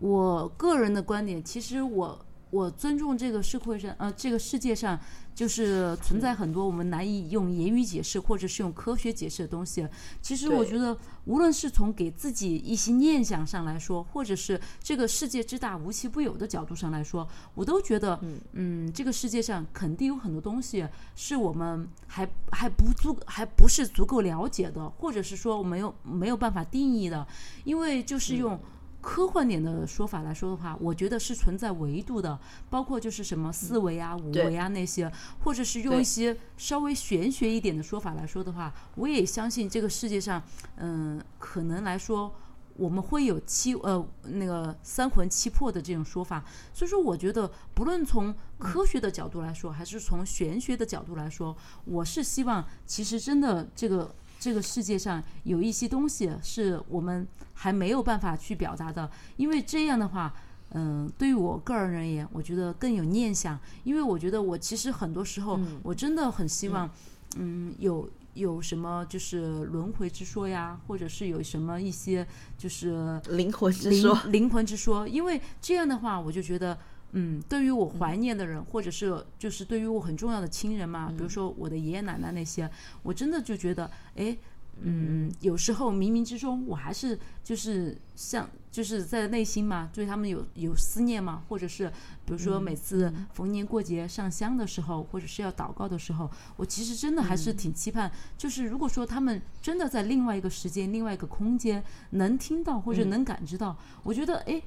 Speaker 1: 我个人的观点，其实我我尊重这个社会上，呃，这个世界上。就是存在很多我们难以用言语解释，或者是用科学解释的东西。其实我觉得，无论是从给自己一些念想上来说，或者是这个世界之大无奇不有的角度上来说，我都觉得，嗯，这个世界上肯定有很多东西是我们还还不足，还不是足够了解的，或者是说我没有没有办法定义的，因为就是用。科幻点的说法来说的话，我觉得是存在维度的，包括就是什么四维啊、五维啊那些，或者是用一些稍微玄学一点的说法来说的话，我也相信这个世界上，嗯，可能来说我们会有七呃那个三魂七魄的这种说法。所以说，我觉得不论从科学的角度来说，还是从玄学的角度来说，我是希望其实真的这个。这个世界上有一些东西是我们还没有办法去表达的，因为这样的话，嗯，对于我个人而言，我觉得更有念想。因为我觉得我其实很多时候，我真的很希望，嗯，有有什么就是轮回之说呀，或者是有什么一些就是
Speaker 2: 灵魂之说，
Speaker 1: 灵魂之说。因为这样的话，我就觉得。嗯，对于我怀念的人，或者是就是对于我很重要的亲人嘛，比如说我的爷爷奶奶那些，我真的就觉得，哎，嗯，有时候冥冥之中，我还是就是像就是在内心嘛，对他们有有思念嘛，或者是比如说每次逢年过节上香的时候，或者是要祷告的时候，我其实真的还是挺期盼，就是如果说他们真的在另外一个时间、另外一个空间能听到或者能感知到，我觉得，哎。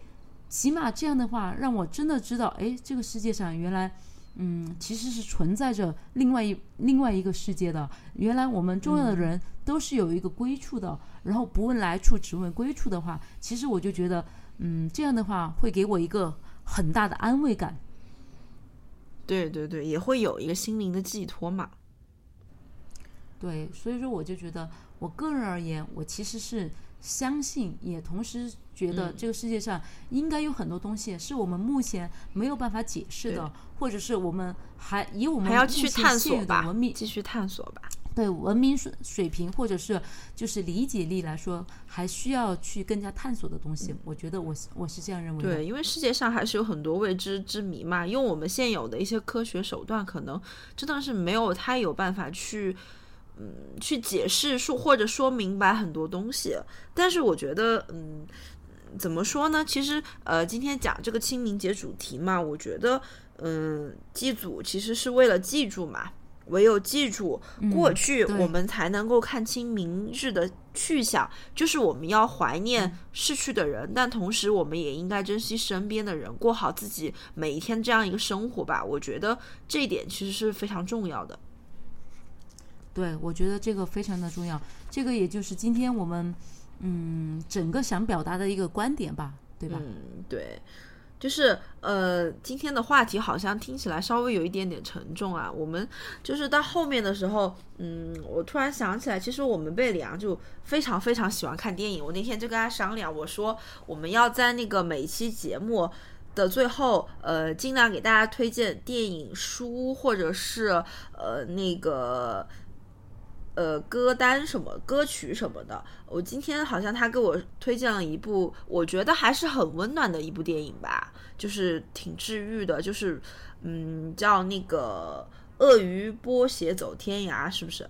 Speaker 1: 起码这样的话，让我真的知道，哎，这个世界上原来，嗯，其实是存在着另外一另外一个世界的。原来我们重要的人都是有一个归处的。然后不问来处，只问归处的话，其实我就觉得，嗯，这样的话会给我一个很大的安慰感。
Speaker 2: 对对对，也会有一个心灵的寄托嘛。
Speaker 1: 对，所以说我就觉得，我个人而言，我其实是相信，也同时。觉得这个世界上应该有很多东西是我们目前没有办法解释的，或者是我们还以我们
Speaker 2: 还要去探索
Speaker 1: 吧，文明
Speaker 2: 继续探索吧。
Speaker 1: 对文明水水平或者是就是理解力来说，还需要去更加探索的东西。我觉得我我是这样认为
Speaker 2: 的。对，因为世界上还是有很多未知之谜嘛，用我们现有的一些科学手段，可能真的是没有太有办法去嗯去解释说或者说明白很多东西。但是我觉得嗯。怎么说呢？其实，呃，今天讲这个清明节主题嘛，我觉得，嗯，祭祖其实是为了记住嘛，唯有记住过去，我们才能够看清明日的去向。就是我们要怀念逝去的人，但同时我们也应该珍惜身边的人，过好自己每一天这样一个生活吧。我觉得这一点其实是非常重要的。
Speaker 1: 对，我觉得这个非常的重要，这个也就是今天我们嗯整个想表达的一个观点吧，对吧？
Speaker 2: 嗯，对，就是呃，今天的话题好像听起来稍微有一点点沉重啊。我们就是到后面的时候，嗯，我突然想起来，其实我们贝里昂就非常非常喜欢看电影。我那天就跟他商量，我说我们要在那个每一期节目。的最后，呃，尽量给大家推荐电影、书，或者是呃那个呃歌单什么歌曲什么的。我今天好像他给我推荐了一部，我觉得还是很温暖的一部电影吧，就是挺治愈的，就是嗯，叫那个《鳄鱼波鞋走天涯》，是不是？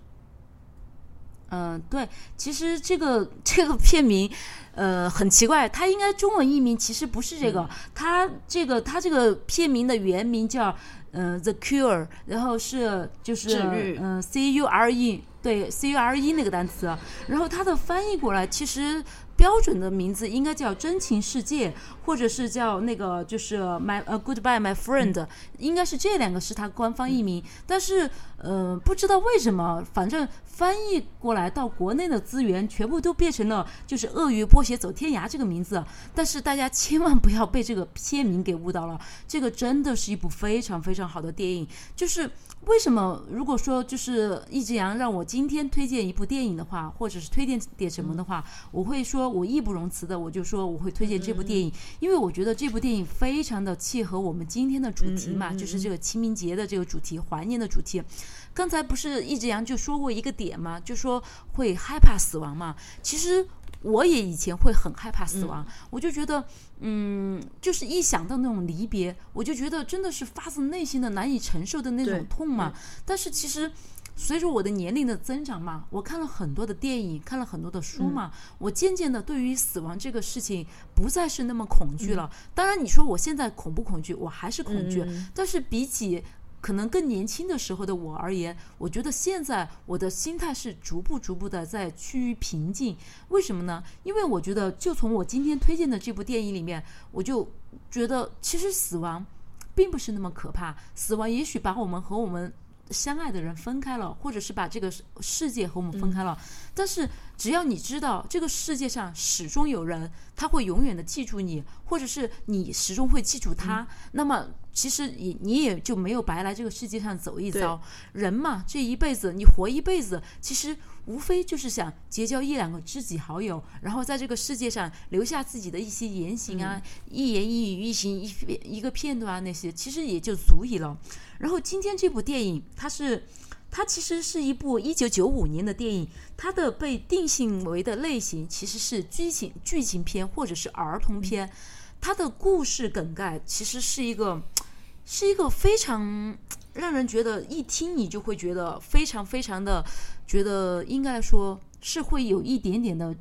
Speaker 1: 嗯、对，其实这个这个片名，呃，很奇怪，它应该中文译名其实不是这个，它这个它这个片名的原名叫呃《The Cure》，然后是就是
Speaker 2: 治愈
Speaker 1: 嗯、C U R E，对 C U R E 那个单词，然后它的翻译过来其实。标准的名字应该叫《真情世界》，或者是叫那个就是 My 呃 Goodbye My Friend，应该是这两个是它官方译名。但是呃，不知道为什么，反正翻译过来到国内的资源全部都变成了就是“鳄鱼波鞋走天涯”这个名字。但是大家千万不要被这个片名给误导了，这个真的是一部非常非常好的电影。就是为什么如果说就是易志阳让我今天推荐一部电影的话，或者是推荐点什么的话，我会说我义不容辞的，我就说我会推荐这部电影，因为我觉得这部电影非常的契合我们今天的主题嘛，就是这个清明节的这个主题，怀念的主题。刚才不是易志阳就说过一个点嘛，就说会害怕死亡嘛。其实我也以前会很害怕死亡，我就觉得，嗯，就是一想到那种离别，我就觉得真的是发自内心的难以承受的那种痛嘛。但是其实。随着我的年龄的增长嘛，我看了很多的电影，看了很多的书嘛，我渐渐的对于死亡这个事情不再是那么恐惧了。当然，你说我现在恐不恐惧？我还是恐惧，但是比起可能更年轻的时候的我而言，我觉得现在我的心态是逐步逐步的在趋于平静。为什么呢？因为我觉得，就从我今天推荐的这部电影里面，我就觉得其实死亡并不是那么可怕，死亡也许把我们和我们。相爱的人分开了，或者是把这个世世界和我们分开了，但是只要你知道这个世界上始终有人，他会永远的记住你，或者是你始终会记住他，那么其实你你也就没有白来这个世界上走一遭。人嘛，这一辈子你活一辈子，其实无非就是想结交一两个知己好友，然后在这个世界上留下自己的一些言行啊，一言一语一行一片一个片段啊，那些其实也就足以了。然后今天这部电影，它是它其实是一部一九九五年的电影，它的被定性为的类型其实是剧情剧情片或者是儿童片。它的故事梗概其实是一个是一个非常让人觉得一听你就会觉得非常非常的觉得应该来说是会有一点点的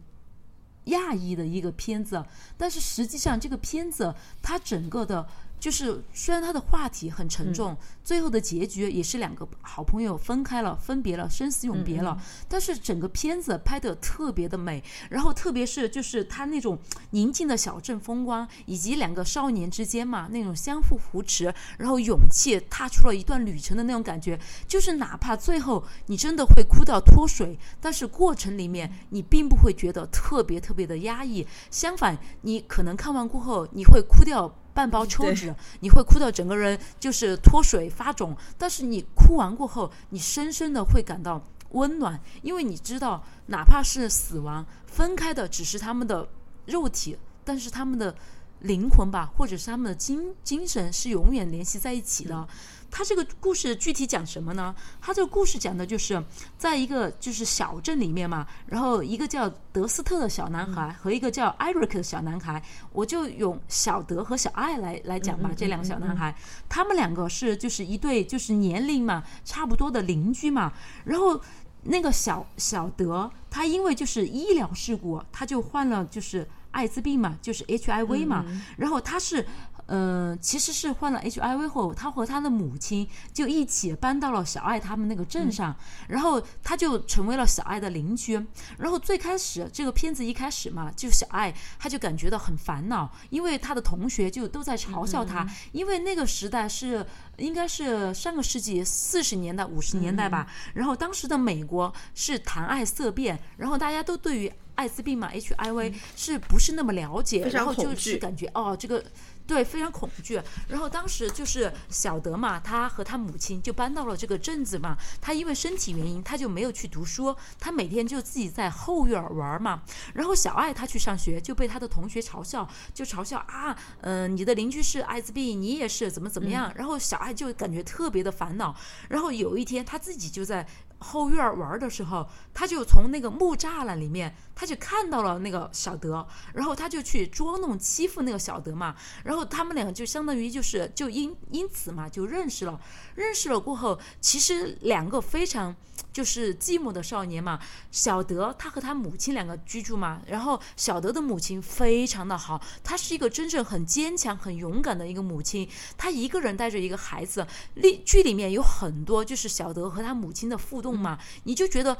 Speaker 1: 讶异的一个片子，但是实际上这个片子它整个的。就是虽然他的话题很沉重，最后的结局也是两个好朋友分开了、分别了、生死永别了，但是整个片子拍的特别的美，然后特别是就是他那种宁静的小镇风光，以及两个少年之间嘛那种相互扶持，然后勇气踏出了一段旅程的那种感觉，就是哪怕最后你真的会哭到脱水，但是过程里面你并不会觉得特别特别的压抑，相反，你可能看完过后你会哭掉。半包抽纸，你会哭到整个人就是脱水发肿，但是你哭完过后，你深深的会感到温暖，因为你知道，哪怕是死亡，分开的只是他们的肉体，但是他们的灵魂吧，或者是他们的精精神是永远联系在一起的。他这个故事具体讲什么呢？他这个故事讲的就是在一个就是小镇里面嘛，然后一个叫德斯特的小男孩和一个叫艾瑞克的小男孩，我就用小德和小艾来来讲吧。这两个小男孩，他们两个是就是一对就是年龄嘛差不多的邻居嘛，然后那个小小德他因为就是医疗事故，他就患了就是艾滋病嘛，就是 HIV 嘛，然后他是。呃，其实是患了 HIV 后，他和他的母亲就一起搬到了小爱他们那个镇上，然后他就成为了小爱的邻居。然后最开始这个片子一开始嘛，就小爱他就感觉到很烦恼，因为他的同学就都在嘲笑他，因为那个时代是应该是上个世纪四十年代五十年代吧。然后当时的美国是谈爱色变，然后大家都对于艾滋病嘛 HIV 是不是那么了解，然后就是感觉哦这个。对，非常恐惧。然后当时就是小德嘛，他和他母亲就搬到了这个镇子嘛。他因为身体原因，他就没有去读书，他每天就自己在后院玩嘛。然后小爱他去上学，就被他的同学嘲笑，就嘲笑啊，嗯，你的邻居是艾滋病，你也是怎么怎么样。然后小爱就感觉特别的烦恼。然后有一天，他自己就在。后院玩的时候，他就从那个木栅栏里面，他就看到了那个小德，然后他就去捉弄欺负那个小德嘛，然后他们两个就相当于就是就因因此嘛就认识了，认识了过后，其实两个非常。就是寂寞的少年嘛，小德他和他母亲两个居住嘛，然后小德的母亲非常的好，她是一个真正很坚强、很勇敢的一个母亲，她一个人带着一个孩子，剧剧里面有很多就是小德和他母亲的互动嘛，你就觉得。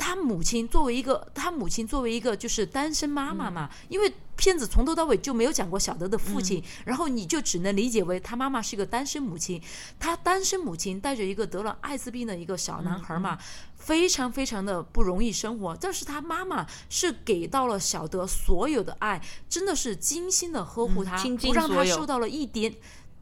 Speaker 1: 他母亲作为一个，他母亲作为一个就是单身妈妈嘛，因为片子从头到尾就没有讲过小德的父亲，然后你就只能理解为他妈妈是一个单身母亲，他单身母亲带着一个得了艾滋病的一个小男孩嘛，非常非常的不容易生活，但是他妈妈是给到了小德所有的爱，真的是精心的呵护他，不让他受到了一点。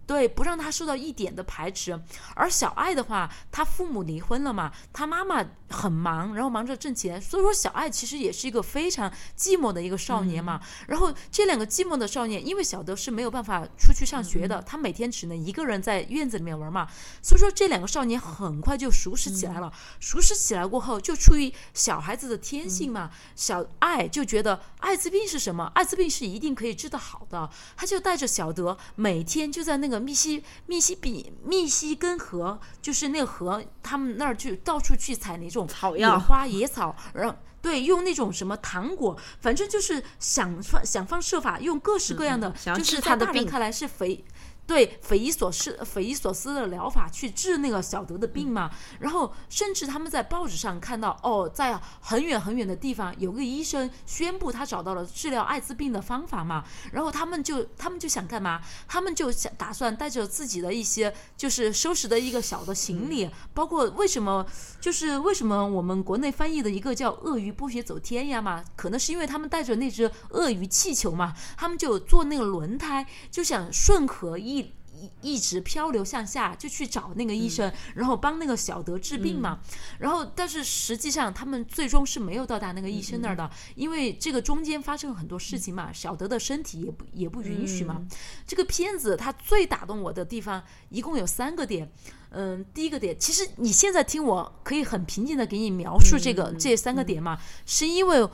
Speaker 1: 对，不让他受到一点的排斥。而小爱的话，他父母离婚了嘛，他妈妈很忙，然后忙着挣钱，所以说小爱其实也是一个非常寂寞的一个少年嘛。然后这两个寂寞的少年，因为小德是没有办法出去上学的，他每天只能一个人在院子里面玩嘛，所以说这两个少年很快就熟识起来了。熟识起来过后，就出于小孩子的天性嘛，小爱就觉得艾滋病是什么？艾滋病是一定可以治得好的，他就带着小德每天就在那个。密西密西比密西根河，就是那个河，他们那儿去到处去采那种野花野草，然后对用那种什么糖果，反正就是想方想方设法用各式各样的，就是在大人看来是肥。对匪夷所思、匪夷所思的疗法去治那个小德的病嘛？然后甚至他们在报纸上看到，哦，在很远很远的地方有个医生宣布他找到了治疗艾滋病的方法嘛？然后他们就他们就想干嘛？他们就想打算带着自己的一些就是收拾的一个小的行李，包括为什么就是为什么我们国内翻译的一个叫“鳄鱼不学走天涯”嘛？可能是因为他们带着那只鳄鱼气球嘛，他们就坐那个轮胎就想顺河一。一一直漂流向下，就去找那个医生，然后帮那个小德治病嘛。然后，但是实际上他们最终是没有到达那个医生那儿的，因为这个中间发生了很多事情嘛。小德的身体也不也不允许嘛。这个片子它最打动我的地方一共有三个点。嗯，第一个点，其实你现在听我可以很平静的给你描述这个这三个点嘛，是因为。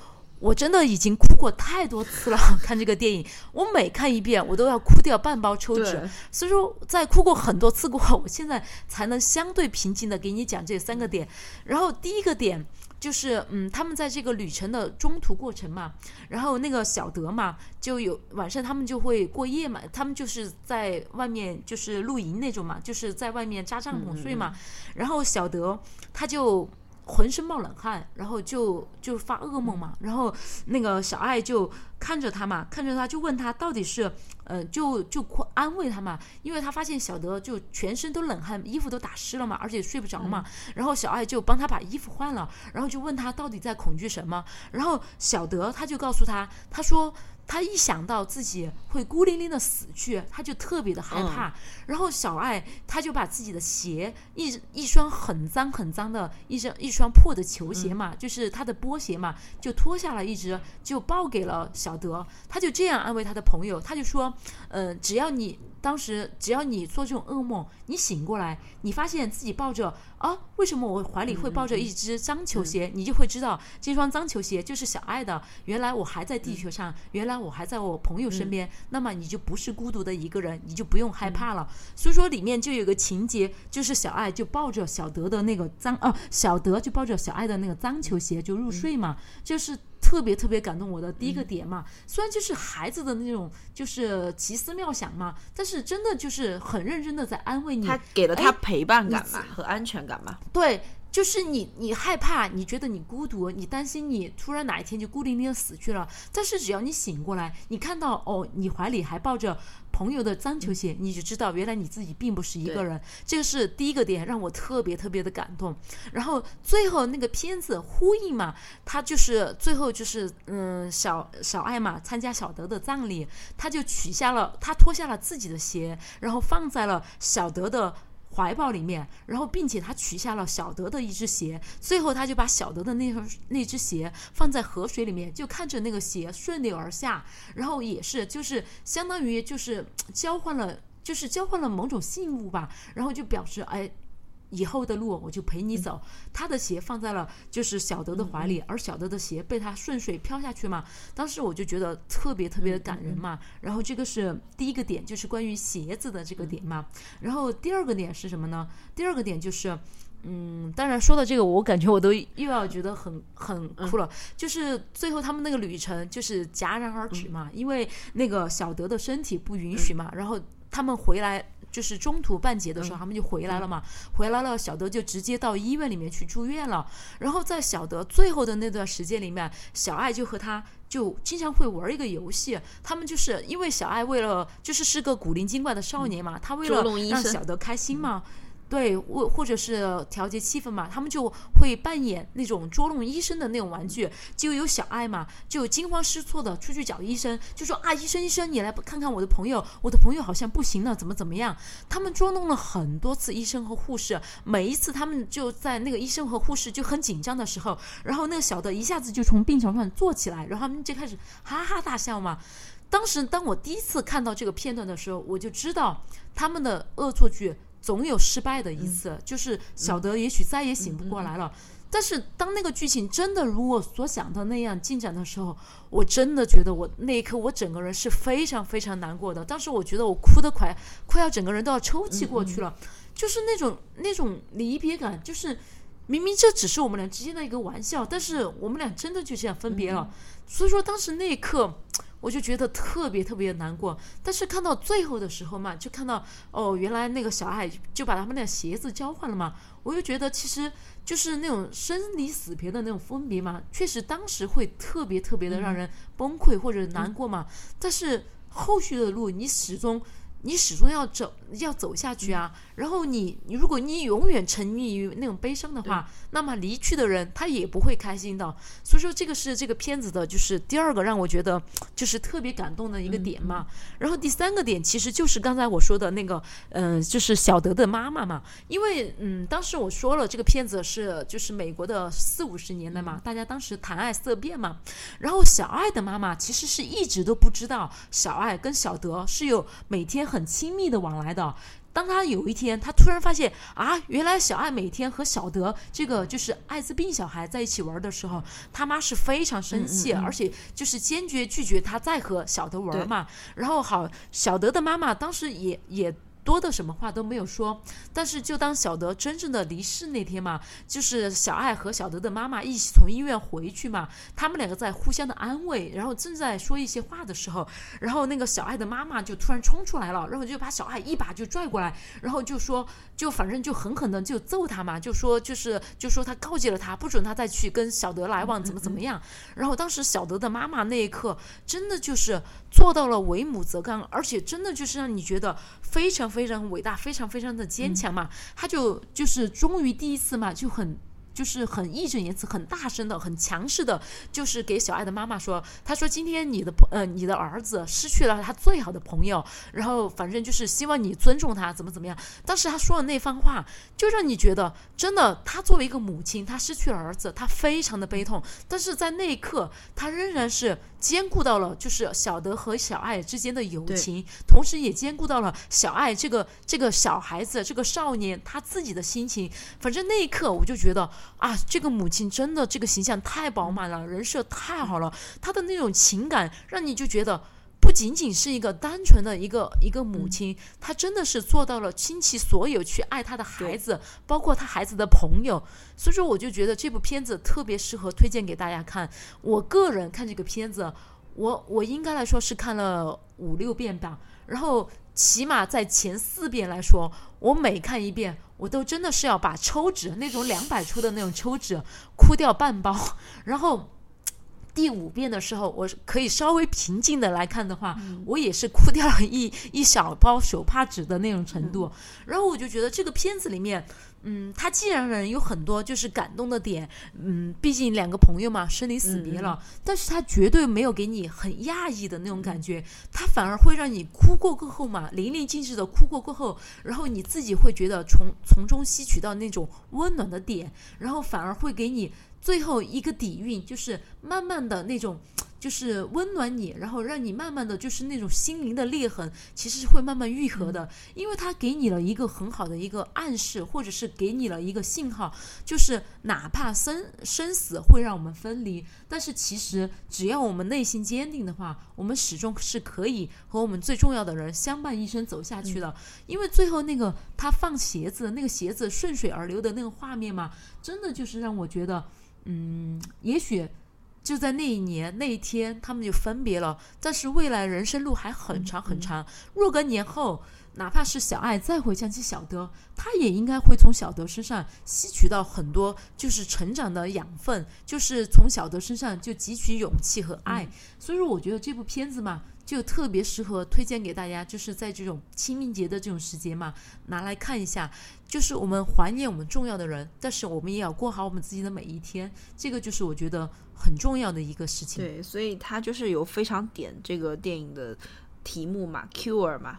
Speaker 1: 我真的已经哭过太多次了，看这个电影，我每看一遍，我都要哭掉半包抽纸。所以说，在哭过很多次过后，我现在才能相对平静的给你讲这三个点。然后第一个点就是，嗯，他们在这个旅程的中途过程嘛，然后那个小德嘛，就有晚上他们就会过夜嘛，他们就是在外面就是露营那种嘛，就是在外面扎帐篷睡嘛。然后小德他就。浑身冒冷汗，然后就就发噩梦嘛，然后那个小爱就看着他嘛，看着他就问他到底是，呃，就就安慰他嘛，因为他发现小德就全身都冷汗，衣服都打湿了嘛，而且睡不着嘛，然后小爱就帮他把衣服换了，然后就问他到底在恐惧什么，然后小德他就告诉他，他说。他一想到自己会孤零零的死去，他就特别的害怕。然后小爱他就把自己的鞋一一双很脏很脏的一双一双破的球鞋嘛，就是他的波鞋嘛，就脱下了一只，就抱给了小德。他就这样安慰他的朋友，他就说：“呃，只要你。”当时只要你做这种噩梦，你醒过来，你发现自己抱着啊，为什么我怀里会抱着一只脏球鞋？你就会知道这双脏球鞋就是小爱的。原来我还在地球上，原来我还在我朋友身边，那么你就不是孤独的一个人，你就不用害怕了。所以说里面就有个情节，就是小爱就抱着小德的那个脏啊，小德就抱着小爱的那个脏球鞋就入睡嘛，就是。特别特别感动我的第一个点嘛。虽然就是孩子的那种就是奇思妙想嘛，但是真的就是很认真的在安慰你。
Speaker 2: 他给了他陪伴感嘛和安全感嘛。
Speaker 1: 对。就是你，你害怕，你觉得你孤独，你担心你突然哪一天就孤零零的死去了。但是只要你醒过来，你看到哦，你怀里还抱着朋友的脏球鞋，你就知道原来你自己并不是一个人。这个是第一个点，让我特别特别的感动。然后最后那个片子呼应嘛，他就是最后就是嗯，小小艾玛参加小德的葬礼，他就取下了他脱下了自己的鞋，然后放在了小德的。怀抱里面，然后并且他取下了小德的一只鞋，最后他就把小德的那双那只鞋放在河水里面，就看着那个鞋顺流而下，然后也是就是相当于就是交换了，就是交换了某种信物吧，然后就表示哎。以后的路我就陪你走。他的鞋放在了就是小德的怀里，而小德的鞋被他顺水飘下去嘛。当时我就觉得特别特别的感人嘛。然后这个是第一个点，就是关于鞋子的这个点嘛。然后第二个点是什么呢？第二个点就是，嗯，当然说到这个，我感觉我都又要觉得很很哭了。就是最后他们那个旅程就是戛然而止嘛，因为那个小德的身体不允许嘛。然后他们回来。就是中途半截的时候，他们就回来了嘛。回来了，小德就直接到医院里面去住院了。然后在小德最后的那段时间里面，小爱就和他就经常会玩一个游戏。他们就是因为小爱为了就是是个古灵精怪的少年嘛，他为了让小德开心嘛。对，或或者是调节气氛嘛，他们就会扮演那种捉弄医生的那种玩具，就有小爱嘛，就惊慌失措的出去找医生，就说啊，医生医生，你来看看我的朋友，我的朋友好像不行了，怎么怎么样？他们捉弄了很多次医生和护士，每一次他们就在那个医生和护士就很紧张的时候，然后那个小的一下子就从病床上坐起来，然后他们就开始哈哈大笑嘛。当时当我第一次看到这个片段的时候，我就知道他们的恶作剧。总有失败的一次，就是小德也许再也醒不过来了。但是当那个剧情真的如我所想的那样进展的时候，我真的觉得我那一刻我整个人是非常非常难过的。当时我觉得我哭得快，快要整个人都要抽泣过去了，就是那种那种离别感，就是明明这只是我们俩之间的一个玩笑，但是我们俩真的就这样分别了。所以说当时那一刻。我就觉得特别特别难过，但是看到最后的时候嘛，就看到哦，原来那个小爱就把他们的鞋子交换了嘛，我就觉得其实就是那种生离死别的那种分别嘛，确实当时会特别特别的让人崩溃或者难过嘛，但是后续的路你始终。你始终要走，要走下去啊！然后你，你如果你永远沉溺于那种悲伤的话，那么离去的人他也不会开心的。所以说，这个是这个片子的，就是第二个让我觉得就是特别感动的一个点嘛。然后第三个点其实就是刚才我说的那个，嗯，就是小德的妈妈嘛。因为嗯，当时我说了这个片子是就是美国的四五十年代嘛，大家当时谈爱色变嘛。然后小爱的妈妈其实是一直都不知道小爱跟小德是有每天。很亲密的往来的，当他有一天，他突然发现啊，原来小爱每天和小德这个就是艾滋病小孩在一起玩的时候，他妈是非常生气，而且就是坚决拒绝他再和小德玩嘛。然后好，小德的妈妈当时也也。多的什么话都没有说，但是就当小德真正的离世那天嘛，就是小爱和小德的妈妈一起从医院回去嘛，他们两个在互相的安慰，然后正在说一些话的时候，然后那个小爱的妈妈就突然冲出来了，然后就把小爱一把就拽过来，然后就说，就反正就狠狠的就揍他嘛，就说就是就说他告诫了他，不准他再去跟小德来往，怎么怎么样。然后当时小德的妈妈那一刻真的就是做到了为母则刚，而且真的就是让你觉得非常。非常伟大，非常非常的坚强嘛，他就就是终于第一次嘛，就很。就是很义正言辞、很大声的、很强势的，就是给小爱的妈妈说：“他说今天你的朋呃你的儿子失去了他最好的朋友，然后反正就是希望你尊重他，怎么怎么样。”当时他说的那番话，就让你觉得真的，他作为一个母亲，他失去了儿子，他非常的悲痛。但是在那一刻，他仍然是兼顾到了就是小德和小爱之间的友情，同时也兼顾到了小爱这个这个小孩子这个少年他自己的心情。反正那一刻，我就觉得。啊，这个母亲真的这个形象太饱满了，人设太好了，她的那种情感让你就觉得不仅仅是一个单纯的一个一个母亲，她真的是做到了倾其所有去爱她的孩子，包括她孩子的朋友。所以说，我就觉得这部片子特别适合推荐给大家看。我个人看这个片子，我我应该来说是看了五六遍吧。然后起码在前四遍来说，我每看一遍，我都真的是要把抽纸那种两百抽的那种抽纸哭掉半包，然后。第五遍的时候，我可以稍微平静的来看的话，我也是哭掉了一一小包手帕纸的那种程度。然后我就觉得这个片子里面，嗯，他既然人有很多就是感动的点，嗯，毕竟两个朋友嘛，生离死别了，但是他绝对没有给你很讶异的那种感觉，他反而会让你哭过过后嘛，淋漓尽致的哭过过后，然后你自己会觉得从从中吸取到那种温暖的点，然后反而会给你。最后一个底蕴就是慢慢的那种，就是温暖你，然后让你慢慢的就是那种心灵的裂痕，其实是会慢慢愈合的，因为他给你了一个很好的一个暗示，或者是给你了一个信号，就是哪怕生生死会让我们分离，但是其实只要我们内心坚定的话，我们始终是可以和我们最重要的人相伴一生走下去的。因为最后那个他放鞋子，那个鞋子顺水而流的那个画面嘛，真的就是让我觉得。嗯，也许就在那一年那一天，他们就分别了。但是未来人生路还很长很长。若干年后，哪怕是小爱再回想起小德，他也应该会从小德身上吸取到很多，就是成长的养分，就是从小德身上就汲取勇气和爱。所以说，我觉得这部片子嘛。就特别适合推荐给大家，就是在这种清明节的这种时节嘛，拿来看一下。就是我们怀念我们重要的人，但是我们也要过好我们自己的每一天。这个就是我觉得很重要的一个事情。
Speaker 2: 对，所以他就是有非常点这个电影的题目嘛，cure 嘛，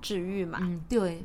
Speaker 2: 治愈嘛。
Speaker 1: 嗯，对。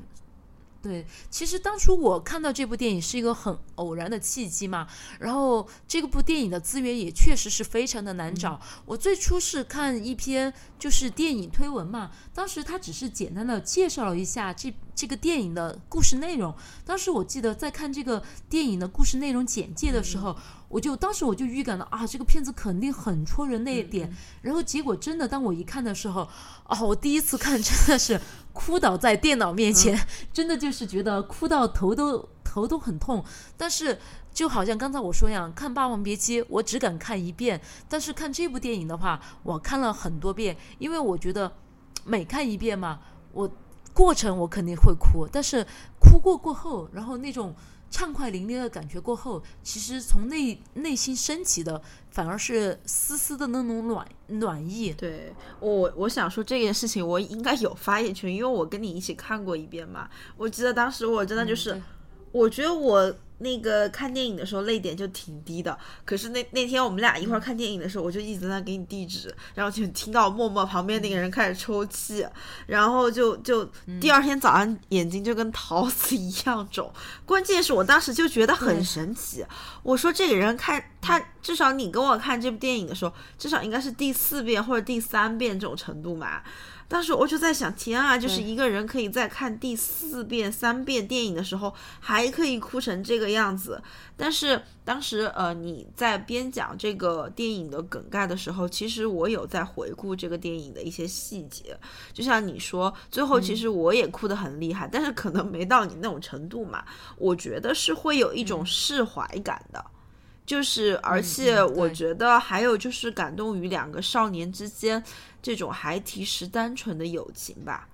Speaker 1: 对，其实当初我看到这部电影是一个很偶然的契机嘛，然后这个部电影的资源也确实是非常的难找。我最初是看一篇就是电影推文嘛，当时他只是简单的介绍了一下这这个电影的故事内容。当时我记得在看这个电影的故事内容简介的时候，我就当时我就预感到啊，这个片子肯定很戳人那一点。然后结果真的当我一看的时候，哦，我第一次看真的是。哭倒在电脑面前，真的就是觉得哭到头都头都很痛。但是就好像刚才我说一样，看《霸王别姬》，我只敢看一遍；但是看这部电影的话，我看了很多遍，因为我觉得每看一遍嘛，我过程我肯定会哭，但是哭过过后，然后那种。畅快淋漓的感觉过后，其实从内内心升起的反而是丝丝的那种暖暖意。
Speaker 2: 对我，我想说这件事情，我应该有发言权，因为我跟你一起看过一遍嘛。我记得当时我真的就是，我觉得我。那个看电影的时候泪点就挺低的，可是那那天我们俩一块儿看电影的时候，我就一直在给你递纸，然后就听到默默旁边那个人开始抽泣，然后就就第二天早上眼睛就跟桃子一样肿。关键是我当时就觉得很神奇，我说这个人看他至少你跟我看这部电影的时候，至少应该是第四遍或者第三遍这种程度嘛。当时我就在想，天啊，就是一个人可以在看第四遍、三遍电影的时候，还可以哭成这个样子。但是当时，呃，你在边讲这个电影的梗概的时候，其实我有在回顾这个电影的一些细节。就像你说，最后其实我也哭得很厉害，但是可能没到你那种程度嘛。我觉得是会有一种释怀感的。就是，而且我觉得还有就是感动于两个少年之间这种孩提时单纯的友情吧。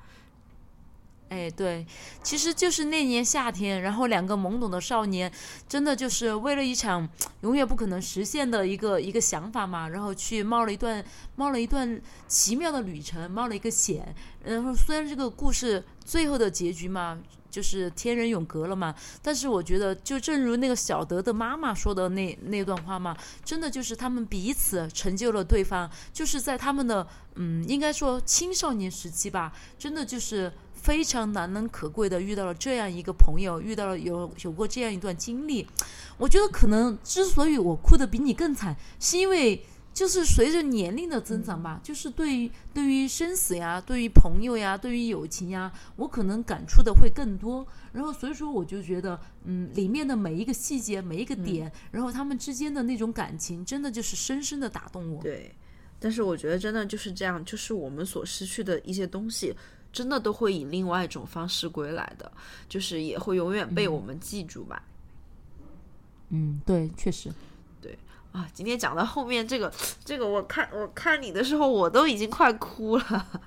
Speaker 1: 哎，对，其实就是那年夏天，然后两个懵懂的少年，真的就是为了一场永远不可能实现的一个一个想法嘛，然后去冒了一段冒了一段奇妙的旅程，冒了一个险。然后虽然这个故事最后的结局嘛。就是天人永隔了嘛，但是我觉得，就正如那个小德的妈妈说的那那段话嘛，真的就是他们彼此成就了对方，就是在他们的嗯，应该说青少年时期吧，真的就是非常难能可贵的遇到了这样一个朋友，遇到了有有过这样一段经历。我觉得可能之所以我哭的比你更惨，是因为。就是随着年龄的增长吧，就是对于对于生死呀，对于朋友呀，对于友情呀，我可能感触的会更多。然后所以说，我就觉得，嗯，里面的每一个细节，每一个点，然后他们之间的那种感情，真的就是深深的打动我。
Speaker 2: 对，但是我觉得真的就是这样，就是我们所失去的一些东西，真的都会以另外一种方式归来的，就是也会永远被我们记住吧。
Speaker 1: 嗯，对，确实。
Speaker 2: 对啊，今天讲到后面这个，这个我看我看你的时候，我都已经快哭了。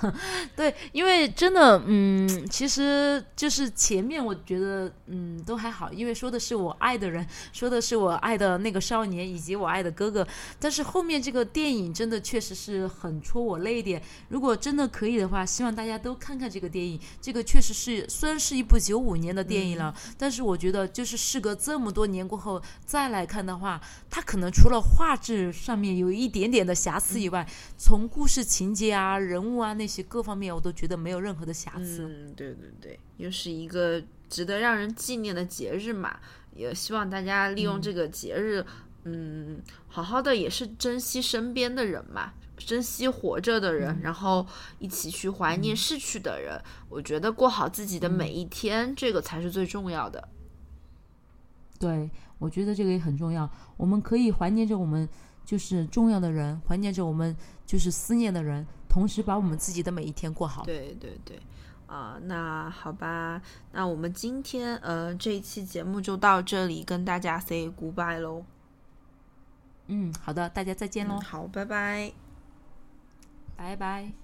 Speaker 1: 对，因为真的，嗯，其实就是前面我觉得，嗯，都还好，因为说的是我爱的人，说的是我爱的那个少年以及我爱的哥哥。但是后面这个电影真的确实是很戳我泪点。如果真的可以的话，希望大家都看看这个电影。这个确实是虽然是一部九五年的电影了，但是我觉得就是事隔这么多年过后再来看的话，它可能除了画质上面有一点点的瑕疵以外，从故事情节啊、人物啊。那些各方面我都觉得没有任何的瑕疵。
Speaker 2: 嗯，对对对，又是一个值得让人纪念的节日嘛，也希望大家利用这个节日，嗯，好好的也是珍惜身边的人嘛，珍惜活着的人，然后一起去怀念逝去的人。我觉得过好自己的每一天，这个才是最重要的。
Speaker 1: 对，我觉得这个也很重要。我们可以怀念着我们就是重要的人，怀念着我们就是思念的人。同时把我们自己的每一天过好。
Speaker 2: 对对对，啊，那好吧，那我们今天呃这一期节目就到这里，跟大家 say goodbye 喽。
Speaker 1: 嗯，好的，大家再见喽。
Speaker 2: 好，拜拜，
Speaker 1: 拜拜。